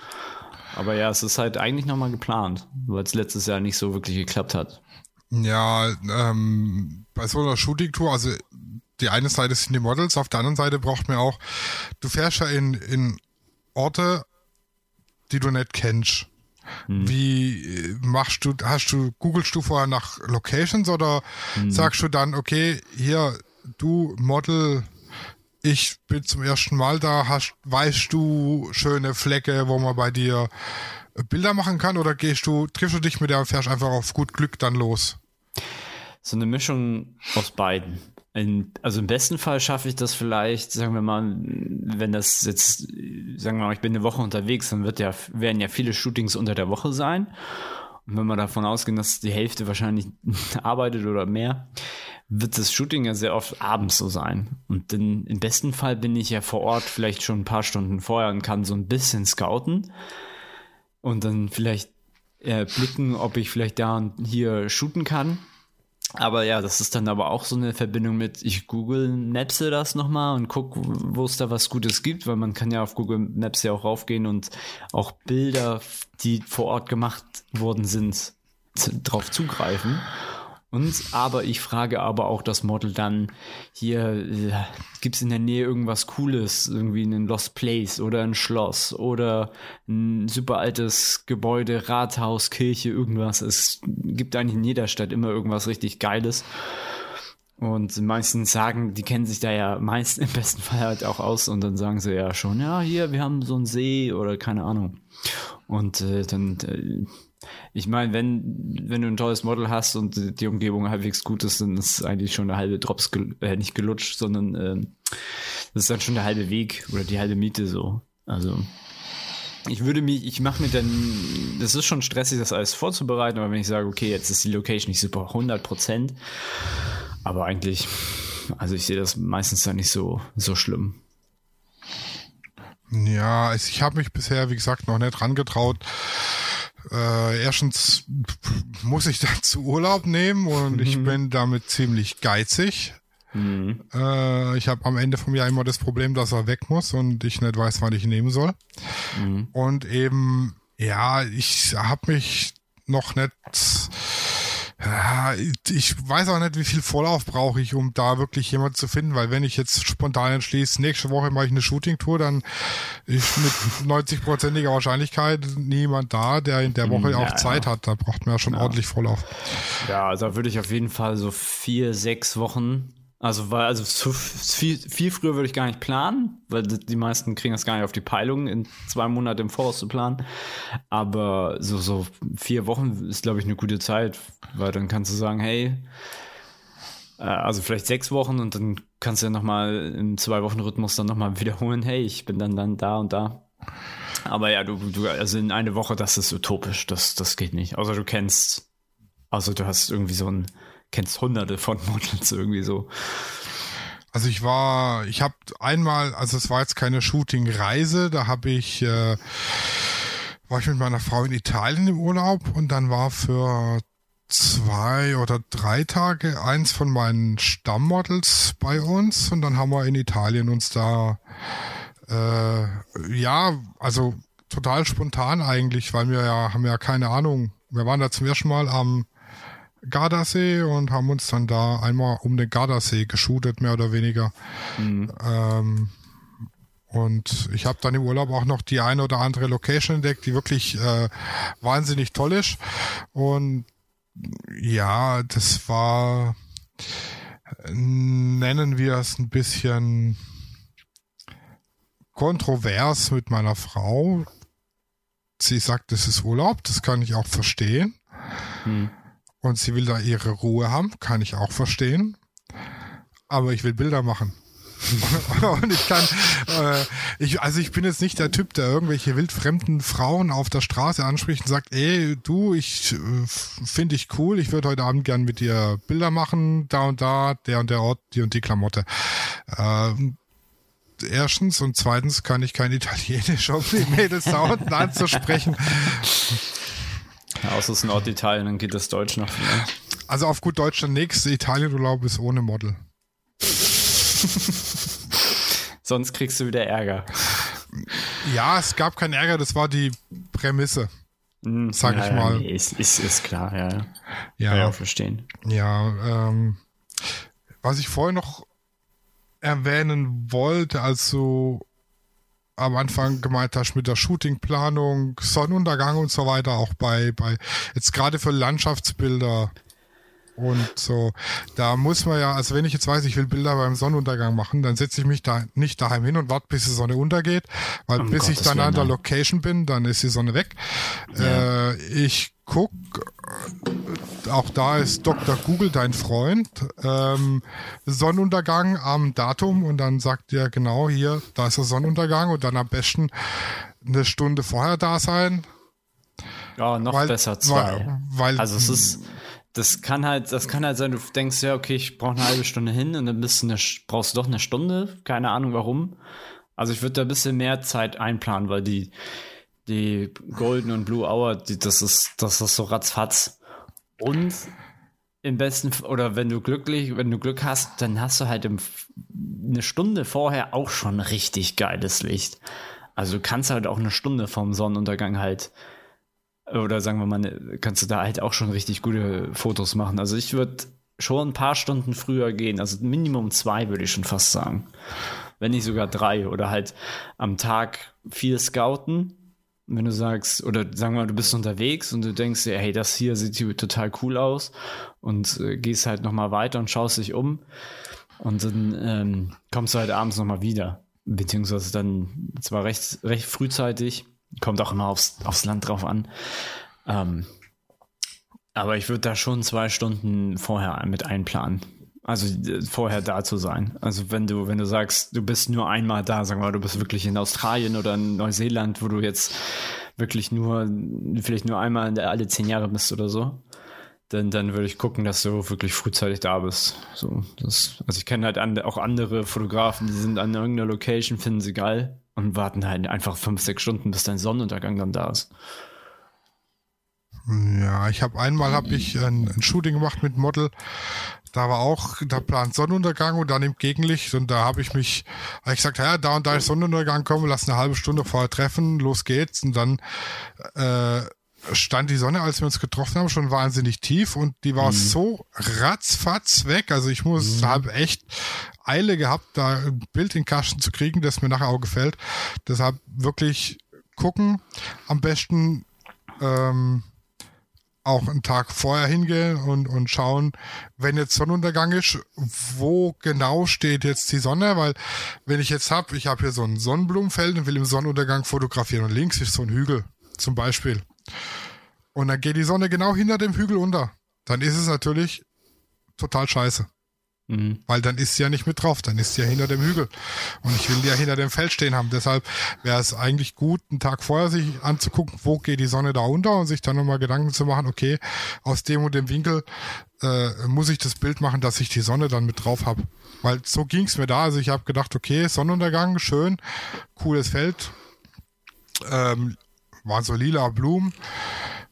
Aber ja, es ist halt eigentlich nochmal geplant, weil es letztes Jahr nicht so wirklich geklappt hat. Ja, ähm, bei so einer Shooting-Tour, also die eine Seite sind die Models, auf der anderen Seite braucht man auch, du fährst ja in, in Orte, die du nicht kennst. Hm. Wie äh, machst du, hast du, googelst du vorher nach Locations oder hm. sagst du dann, okay, hier, du Model, ich bin zum ersten Mal da, hast, weißt du schöne Flecke, wo man bei dir Bilder machen kann oder gehst du, triffst du dich mit der und fährst einfach auf gut Glück dann los? So eine Mischung aus beiden. In, also im besten Fall schaffe ich das vielleicht, sagen wir mal, wenn das jetzt, sagen wir mal, ich bin eine Woche unterwegs, dann wird ja, werden ja viele Shootings unter der Woche sein. Und wenn wir davon ausgehen, dass die Hälfte wahrscheinlich [laughs] arbeitet oder mehr, wird das Shooting ja sehr oft abends so sein. Und dann, im besten Fall bin ich ja vor Ort vielleicht schon ein paar Stunden vorher und kann so ein bisschen scouten und dann vielleicht äh, blicken, ob ich vielleicht da und hier shooten kann. Aber ja, das ist dann aber auch so eine Verbindung mit, ich Google Mapse das nochmal und guck, wo es da was Gutes gibt, weil man kann ja auf Google Maps ja auch raufgehen und auch Bilder, die vor Ort gemacht worden sind, drauf zugreifen. Und aber ich frage aber auch das Model dann, hier äh, gibt es in der Nähe irgendwas Cooles, irgendwie einen Lost Place oder ein Schloss oder ein super altes Gebäude, Rathaus, Kirche, irgendwas. Es gibt eigentlich in jeder Stadt immer irgendwas richtig Geiles. Und meistens sagen, die kennen sich da ja meist im besten Fall halt auch aus und dann sagen sie ja schon, ja, hier, wir haben so einen See oder keine Ahnung. Und äh, dann äh, ich meine, wenn, wenn du ein tolles Model hast und die Umgebung halbwegs gut ist, dann ist eigentlich schon der halbe Drops, gel äh, nicht gelutscht, sondern äh, das ist dann schon der halbe Weg oder die halbe Miete so. Also ich würde mich, ich mache mir dann, das ist schon stressig, das alles vorzubereiten, aber wenn ich sage, okay, jetzt ist die Location nicht super 100 Prozent, aber eigentlich, also ich sehe das meistens dann nicht so, so schlimm. Ja, ich habe mich bisher, wie gesagt, noch nicht rangetraut. Äh, erstens muss ich dazu Urlaub nehmen und mhm. ich bin damit ziemlich geizig. Mhm. Äh, ich habe am Ende vom Jahr immer das Problem, dass er weg muss und ich nicht weiß, wann ich nehmen soll. Mhm. Und eben, ja, ich habe mich noch nicht ich weiß auch nicht, wie viel Vorlauf brauche ich, um da wirklich jemanden zu finden, weil wenn ich jetzt spontan entschließe, nächste Woche mache ich eine Shooting-Tour, dann ist mit 90-prozentiger Wahrscheinlichkeit niemand da, der in der Woche ja, auch Zeit ja. hat. Da braucht man ja schon ja. ordentlich Vorlauf. Ja, also da würde ich auf jeden Fall so vier, sechs Wochen also, weil, also viel, viel früher würde ich gar nicht planen, weil die meisten kriegen das gar nicht auf die Peilung, in zwei Monaten im Voraus zu planen. Aber so, so vier Wochen ist, glaube ich, eine gute Zeit, weil dann kannst du sagen, hey, äh, also vielleicht sechs Wochen und dann kannst du ja nochmal im Zwei-Wochen-Rhythmus dann nochmal wiederholen, hey, ich bin dann, dann da und da. Aber ja, du, du, also in eine Woche, das ist utopisch. Das, das geht nicht. Außer du kennst, also du hast irgendwie so ein, kennst hunderte von [laughs] Models irgendwie so. Also ich war, ich habe einmal, also es war jetzt keine Shooting-Reise, da habe ich, äh, war ich mit meiner Frau in Italien im Urlaub und dann war für zwei oder drei Tage eins von meinen Stammmodels bei uns und dann haben wir in Italien uns da äh, ja, also total spontan eigentlich, weil wir ja haben ja keine Ahnung. Wir waren da zum ersten Mal am Gardasee und haben uns dann da einmal um den Gardasee geshootet, mehr oder weniger. Mhm. Ähm, und ich habe dann im Urlaub auch noch die eine oder andere Location entdeckt, die wirklich äh, wahnsinnig toll ist. Und ja, das war, nennen wir es ein bisschen kontrovers mit meiner Frau. Sie sagt, das ist Urlaub, das kann ich auch verstehen. Hm. Und sie will da ihre Ruhe haben, kann ich auch verstehen. Aber ich will Bilder machen. [laughs] und ich kann, äh, ich, also ich bin jetzt nicht der Typ, der irgendwelche wildfremden Frauen auf der Straße anspricht und sagt, ey, du, ich äh, finde dich cool, ich würde heute Abend gern mit dir Bilder machen, da und da, der und der Ort, die und die Klamotte. Äh, erstens und zweitens kann ich kein Italienisch, um die Mädels da unten anzusprechen. Ja, außer es Norditalien, dann geht das Deutsch noch vielleicht. Also auf gut Deutsch, der nächste Italienurlaub ist ohne Model. [laughs] Sonst kriegst du wieder Ärger. Ja, es gab keinen Ärger, das war die Prämisse. Hm, sag ja, ich mal. Nee, ist, ist, ist klar, ja. Ja. Auch verstehen. Ja, ähm, was ich vorher noch erwähnen wollte, als du am Anfang gemeint hast mit der Shootingplanung, Sonnenuntergang und so weiter, auch bei, bei jetzt gerade für Landschaftsbilder und so. Da muss man ja, also wenn ich jetzt weiß, ich will Bilder beim Sonnenuntergang machen, dann setze ich mich da nicht daheim hin und warte, bis die Sonne untergeht, weil um bis Gottes ich dann an der Location bin, dann ist die Sonne weg. Ja. Äh, ich guck, äh, auch da ist Dr. Google dein Freund, ähm, Sonnenuntergang am Datum und dann sagt dir genau hier, da ist der Sonnenuntergang und dann am besten eine Stunde vorher da sein. Ja, noch weil, besser zwei. Weil, weil, also es ist das kann halt, das kann halt sein, du denkst ja, okay, ich brauche eine halbe Stunde hin und dann bist du eine, brauchst du doch eine Stunde, keine Ahnung warum. Also ich würde da ein bisschen mehr Zeit einplanen, weil die, die Golden und Blue Hour, die, das ist, das ist so ratzfatz. Und im besten, oder wenn du glücklich, wenn du Glück hast, dann hast du halt im, eine Stunde vorher auch schon richtig geiles Licht. Also du kannst halt auch eine Stunde vom Sonnenuntergang halt oder sagen wir mal, kannst du da halt auch schon richtig gute Fotos machen. Also ich würde schon ein paar Stunden früher gehen. Also Minimum zwei würde ich schon fast sagen. Wenn nicht sogar drei. Oder halt am Tag viel scouten. Wenn du sagst, oder sagen wir mal, du bist unterwegs und du denkst dir, hey, das hier sieht total cool aus und äh, gehst halt nochmal weiter und schaust dich um und dann ähm, kommst du halt abends nochmal wieder. Beziehungsweise dann zwar recht, recht frühzeitig, Kommt auch immer aufs, aufs Land drauf an. Ähm, aber ich würde da schon zwei Stunden vorher mit einplanen. Also äh, vorher da zu sein. Also wenn du, wenn du sagst, du bist nur einmal da, sagen wir mal, du bist wirklich in Australien oder in Neuseeland, wo du jetzt wirklich nur, vielleicht nur einmal alle zehn Jahre bist oder so, dann, dann würde ich gucken, dass du wirklich frühzeitig da bist. So, das, also ich kenne halt an, auch andere Fotografen, die sind an irgendeiner Location, finden sie geil und warten halt einfach fünf, sechs Stunden, bis dein Sonnenuntergang dann da ist. Ja, ich habe einmal habe ich ein, ein, Shooting gemacht mit Model. Da war auch, da plant Sonnenuntergang und dann im Gegenlicht und da habe ich mich, hab ich gesagt, ja, da und da ist Sonnenuntergang, komm, lass eine halbe Stunde vorher treffen, los geht's und dann äh, stand die Sonne, als wir uns getroffen haben, schon wahnsinnig tief und die war mhm. so ratzfatz weg. Also ich muss, mhm. habe echt Eile gehabt, da ein Bild in Kasten zu kriegen, das mir nachher auch gefällt. Deshalb wirklich gucken, am besten ähm, auch einen Tag vorher hingehen und, und schauen, wenn jetzt Sonnenuntergang ist, wo genau steht jetzt die Sonne, weil wenn ich jetzt habe, ich habe hier so ein Sonnenblumenfeld und will im Sonnenuntergang fotografieren und links ist so ein Hügel zum Beispiel und dann geht die Sonne genau hinter dem Hügel unter. Dann ist es natürlich total scheiße. Mhm. Weil dann ist sie ja nicht mit drauf, dann ist sie ja hinter dem Hügel. Und ich will die ja hinter dem Feld stehen haben. Deshalb wäre es eigentlich gut, einen Tag vorher sich anzugucken, wo geht die Sonne da unter und sich dann nochmal Gedanken zu machen, okay, aus dem und dem Winkel äh, muss ich das Bild machen, dass ich die Sonne dann mit drauf habe. Weil so ging es mir da. Also ich habe gedacht, okay, Sonnenuntergang, schön, cooles Feld. Ähm, waren so lila Blumen.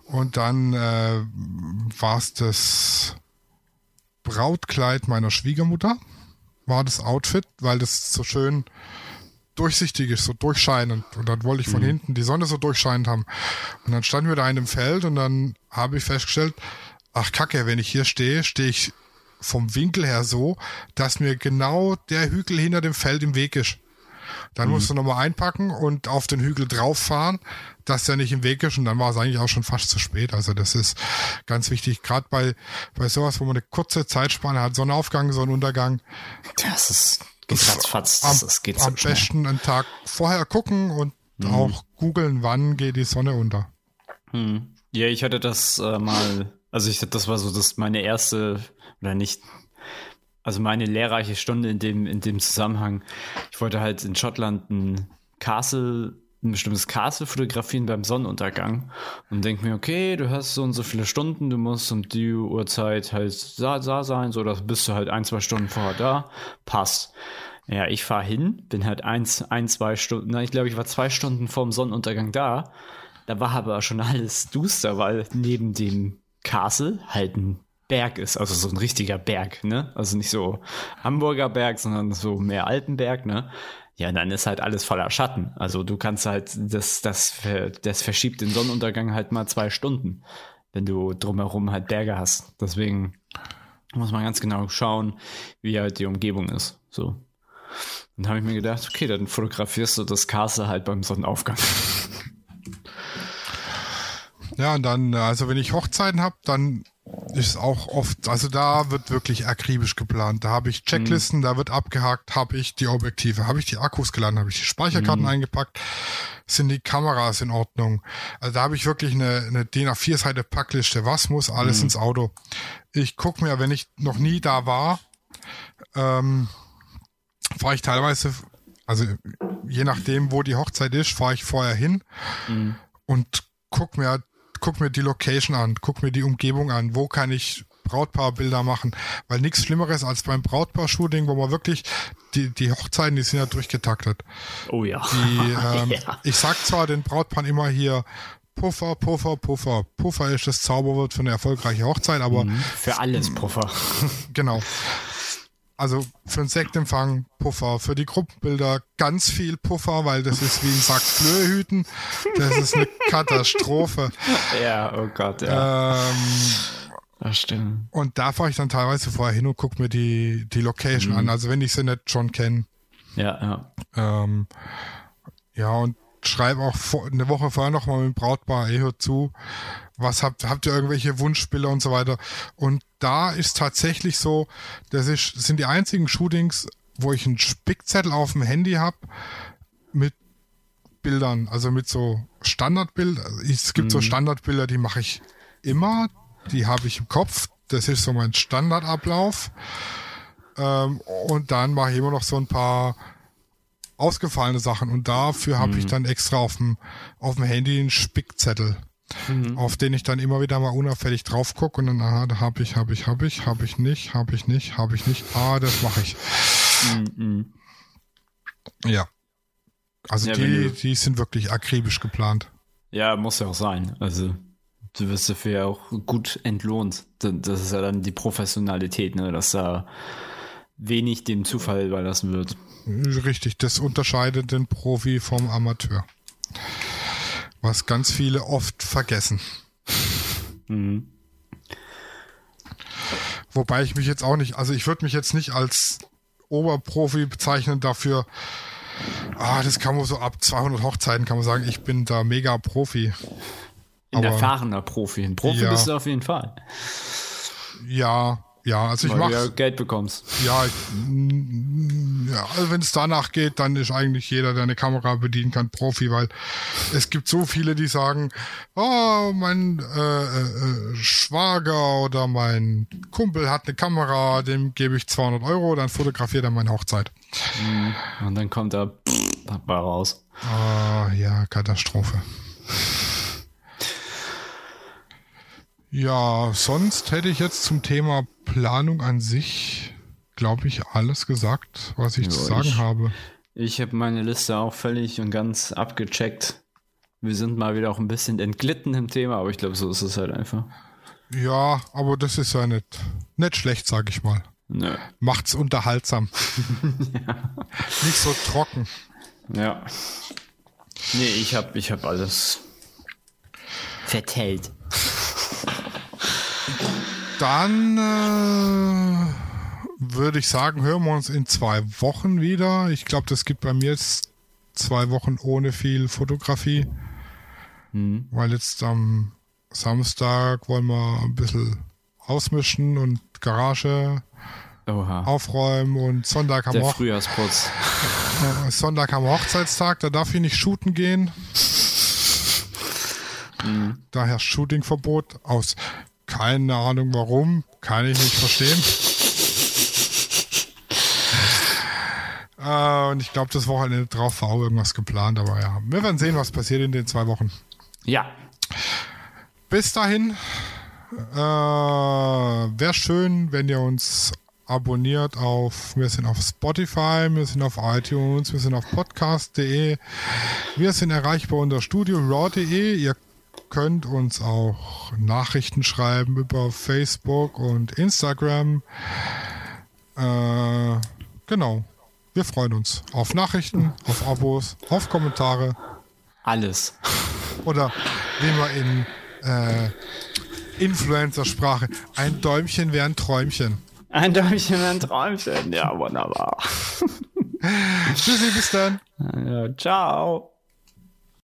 Und dann äh, war es das Brautkleid meiner Schwiegermutter war das Outfit, weil das so schön durchsichtig ist, so durchscheinend. Und dann wollte ich von mhm. hinten die Sonne so durchscheinend haben. Und dann standen wir da in dem Feld und dann habe ich festgestellt, ach kacke, wenn ich hier stehe, stehe ich vom Winkel her so, dass mir genau der Hügel hinter dem Feld im Weg ist. Dann mhm. musst du nochmal einpacken und auf den Hügel drauf fahren, dass der nicht im Weg ist und dann war es eigentlich auch schon fast zu spät. Also das ist ganz wichtig, gerade bei, bei sowas, wo man eine kurze Zeitspanne hat, Sonnenaufgang, Sonnenuntergang. Das ist geht ratzfatz. Am, das geht am so besten einen Tag vorher gucken und mhm. auch googeln, wann geht die Sonne unter. Mhm. Ja, ich hatte das äh, mal, also ich das war so das meine erste oder nicht also meine lehrreiche Stunde in dem, in dem Zusammenhang. Ich wollte halt in Schottland ein Castle, ein bestimmtes Castle fotografieren beim Sonnenuntergang und denke mir, okay, du hast so und so viele Stunden, du musst um die Uhrzeit halt da, da sein, so, dass bist du halt ein, zwei Stunden vorher da, passt. Ja, ich fahre hin, bin halt eins, ein, zwei Stunden, na, ich glaube, ich war zwei Stunden vorm Sonnenuntergang da. Da war aber schon alles duster, weil neben dem Castle halt ein Berg ist, also so ein richtiger Berg, ne? Also nicht so Hamburger Berg, sondern so mehr Alpenberg, ne? Ja, dann ist halt alles voller Schatten. Also du kannst halt, das, das, das verschiebt den Sonnenuntergang halt mal zwei Stunden, wenn du drumherum halt Berge hast. Deswegen muss man ganz genau schauen, wie halt die Umgebung ist. So. Dann habe ich mir gedacht, okay, dann fotografierst du das Castle halt beim Sonnenaufgang. Ja, und dann, also wenn ich Hochzeiten habe, dann ist auch oft, also da wird wirklich akribisch geplant. Da habe ich Checklisten, mhm. da wird abgehakt, habe ich die Objektive, habe ich die Akkus geladen, habe ich die Speicherkarten mhm. eingepackt, sind die Kameras in Ordnung. Also da habe ich wirklich eine, eine DIN A4-Seite Packliste, was muss alles mhm. ins Auto. Ich gucke mir, wenn ich noch nie da war, ähm, fahre ich teilweise, also je nachdem, wo die Hochzeit ist, fahre ich vorher hin mhm. und guck mir guck mir die Location an, guck mir die Umgebung an, wo kann ich Brautpaarbilder machen, weil nichts Schlimmeres als beim Brautpaar-Shooting, wo man wirklich die, die Hochzeiten, die sind ja durchgetaktet. Oh ja. Die, [laughs] ähm, ja. Ich sag zwar den Brautpaaren immer hier, Puffer, Puffer, Puffer. Puffer ist das Zauberwort für eine erfolgreiche Hochzeit, aber. Mhm, für alles Puffer. genau. Also für den Sektempfang Puffer, für die Gruppenbilder ganz viel Puffer, weil das ist wie ein Sack Flöhüten. Das ist eine [laughs] Katastrophe. Ja, oh Gott, ja. Ähm, das stimmt. Und da fahre ich dann teilweise vorher hin und gucke mir die, die Location mhm. an. Also wenn ich sie nicht schon kenne. Ja, ja. Ähm, ja, und schreibe auch vor, eine Woche vorher nochmal mit dem Brautpaar, ey, hört zu, was habt, habt ihr irgendwelche Wunschbilder und so weiter. Und da ist tatsächlich so, das ist, sind die einzigen Shootings, wo ich einen Spickzettel auf dem Handy habe mit Bildern, also mit so Standardbildern. Es gibt mhm. so Standardbilder, die mache ich immer, die habe ich im Kopf. Das ist so mein Standardablauf. Ähm, und dann mache ich immer noch so ein paar ausgefallene Sachen. Und dafür habe mhm. ich dann extra auf dem, auf dem Handy einen Spickzettel mhm. auf den ich dann immer wieder mal unauffällig drauf gucke und dann, da habe ich, habe ich, habe ich, habe ich nicht, habe ich nicht, habe ich nicht, ah, das mache ich. Mhm. Ja. Also ja, die, die sind wirklich akribisch geplant. Ja, muss ja auch sein. Also du wirst dafür ja auch gut entlohnt. Das ist ja dann die Professionalität, ne? dass da wenig dem Zufall überlassen wird. Richtig, das unterscheidet den Profi vom Amateur was ganz viele oft vergessen. Mhm. Wobei ich mich jetzt auch nicht, also ich würde mich jetzt nicht als Oberprofi bezeichnen dafür. Ah, das kann man so ab 200 Hochzeiten kann man sagen, ich bin da mega Profi. Ein erfahrener Profi. Ein Profi ja, bist du auf jeden Fall. Ja, ja, also ich mache. Ja Geld bekommst. Ja, ich, ja, also wenn es danach geht, dann ist eigentlich jeder, der eine Kamera bedienen kann, Profi, weil es gibt so viele, die sagen, oh, mein äh, äh, Schwager oder mein Kumpel hat eine Kamera, dem gebe ich 200 Euro, dann fotografiert er meine Hochzeit. Und dann kommt er raus. Ah, ja, Katastrophe. Ja, sonst hätte ich jetzt zum Thema Planung an sich, glaube ich, alles gesagt, was ich Ja, zu sagen ich- habe. Ich habe meine Liste auch völlig und ganz abgecheckt. Wir sind mal wieder auch ein bisschen entglitten im Thema, aber ich glaube, so ist es halt einfach. Ja, aber das ist ja nicht, nicht schlecht, sag ich mal. Nö. Macht's unterhaltsam. [laughs] [laughs] Nicht so trocken. Ja. Nee, ich habe ich hab alles vertellt. Dann äh, würde ich sagen, hören wir uns in zwei Wochen wieder. Ich glaube, das gibt bei mir jetzt zwei Wochen ohne viel Fotografie. Hm. Weil jetzt am Samstag wollen wir ein bisschen ausmischen und Garage Oha. aufräumen und Sonntag haben, Der wir, Frühjahrsputz. [laughs] Sonntag haben wir Hochzeitstag, da darf ich nicht shooten gehen. Daher Shootingverbot aus keine Ahnung warum, kann ich nicht verstehen. Äh, und ich glaube, das Wochenende drauf war auch irgendwas geplant, aber ja, wir werden sehen, was passiert in den zwei Wochen. Ja. Bis dahin, äh, wäre schön, wenn ihr uns abonniert auf, wir sind auf Spotify, wir sind auf iTunes, wir sind auf podcast.de, wir sind erreichbar unter studio.raw.de, ihr könnt uns auch Nachrichten schreiben über Facebook und Instagram. Äh, genau. Wir freuen uns auf Nachrichten, auf Abos, auf Kommentare Alles. oder wie man in äh, Influencer-Sprache, ein Däumchen wäre ein Träumchen. Ein Däumchen, ein Träumchen. Ja, wunderbar. Tschüssi, bis dann. Ja, ciao.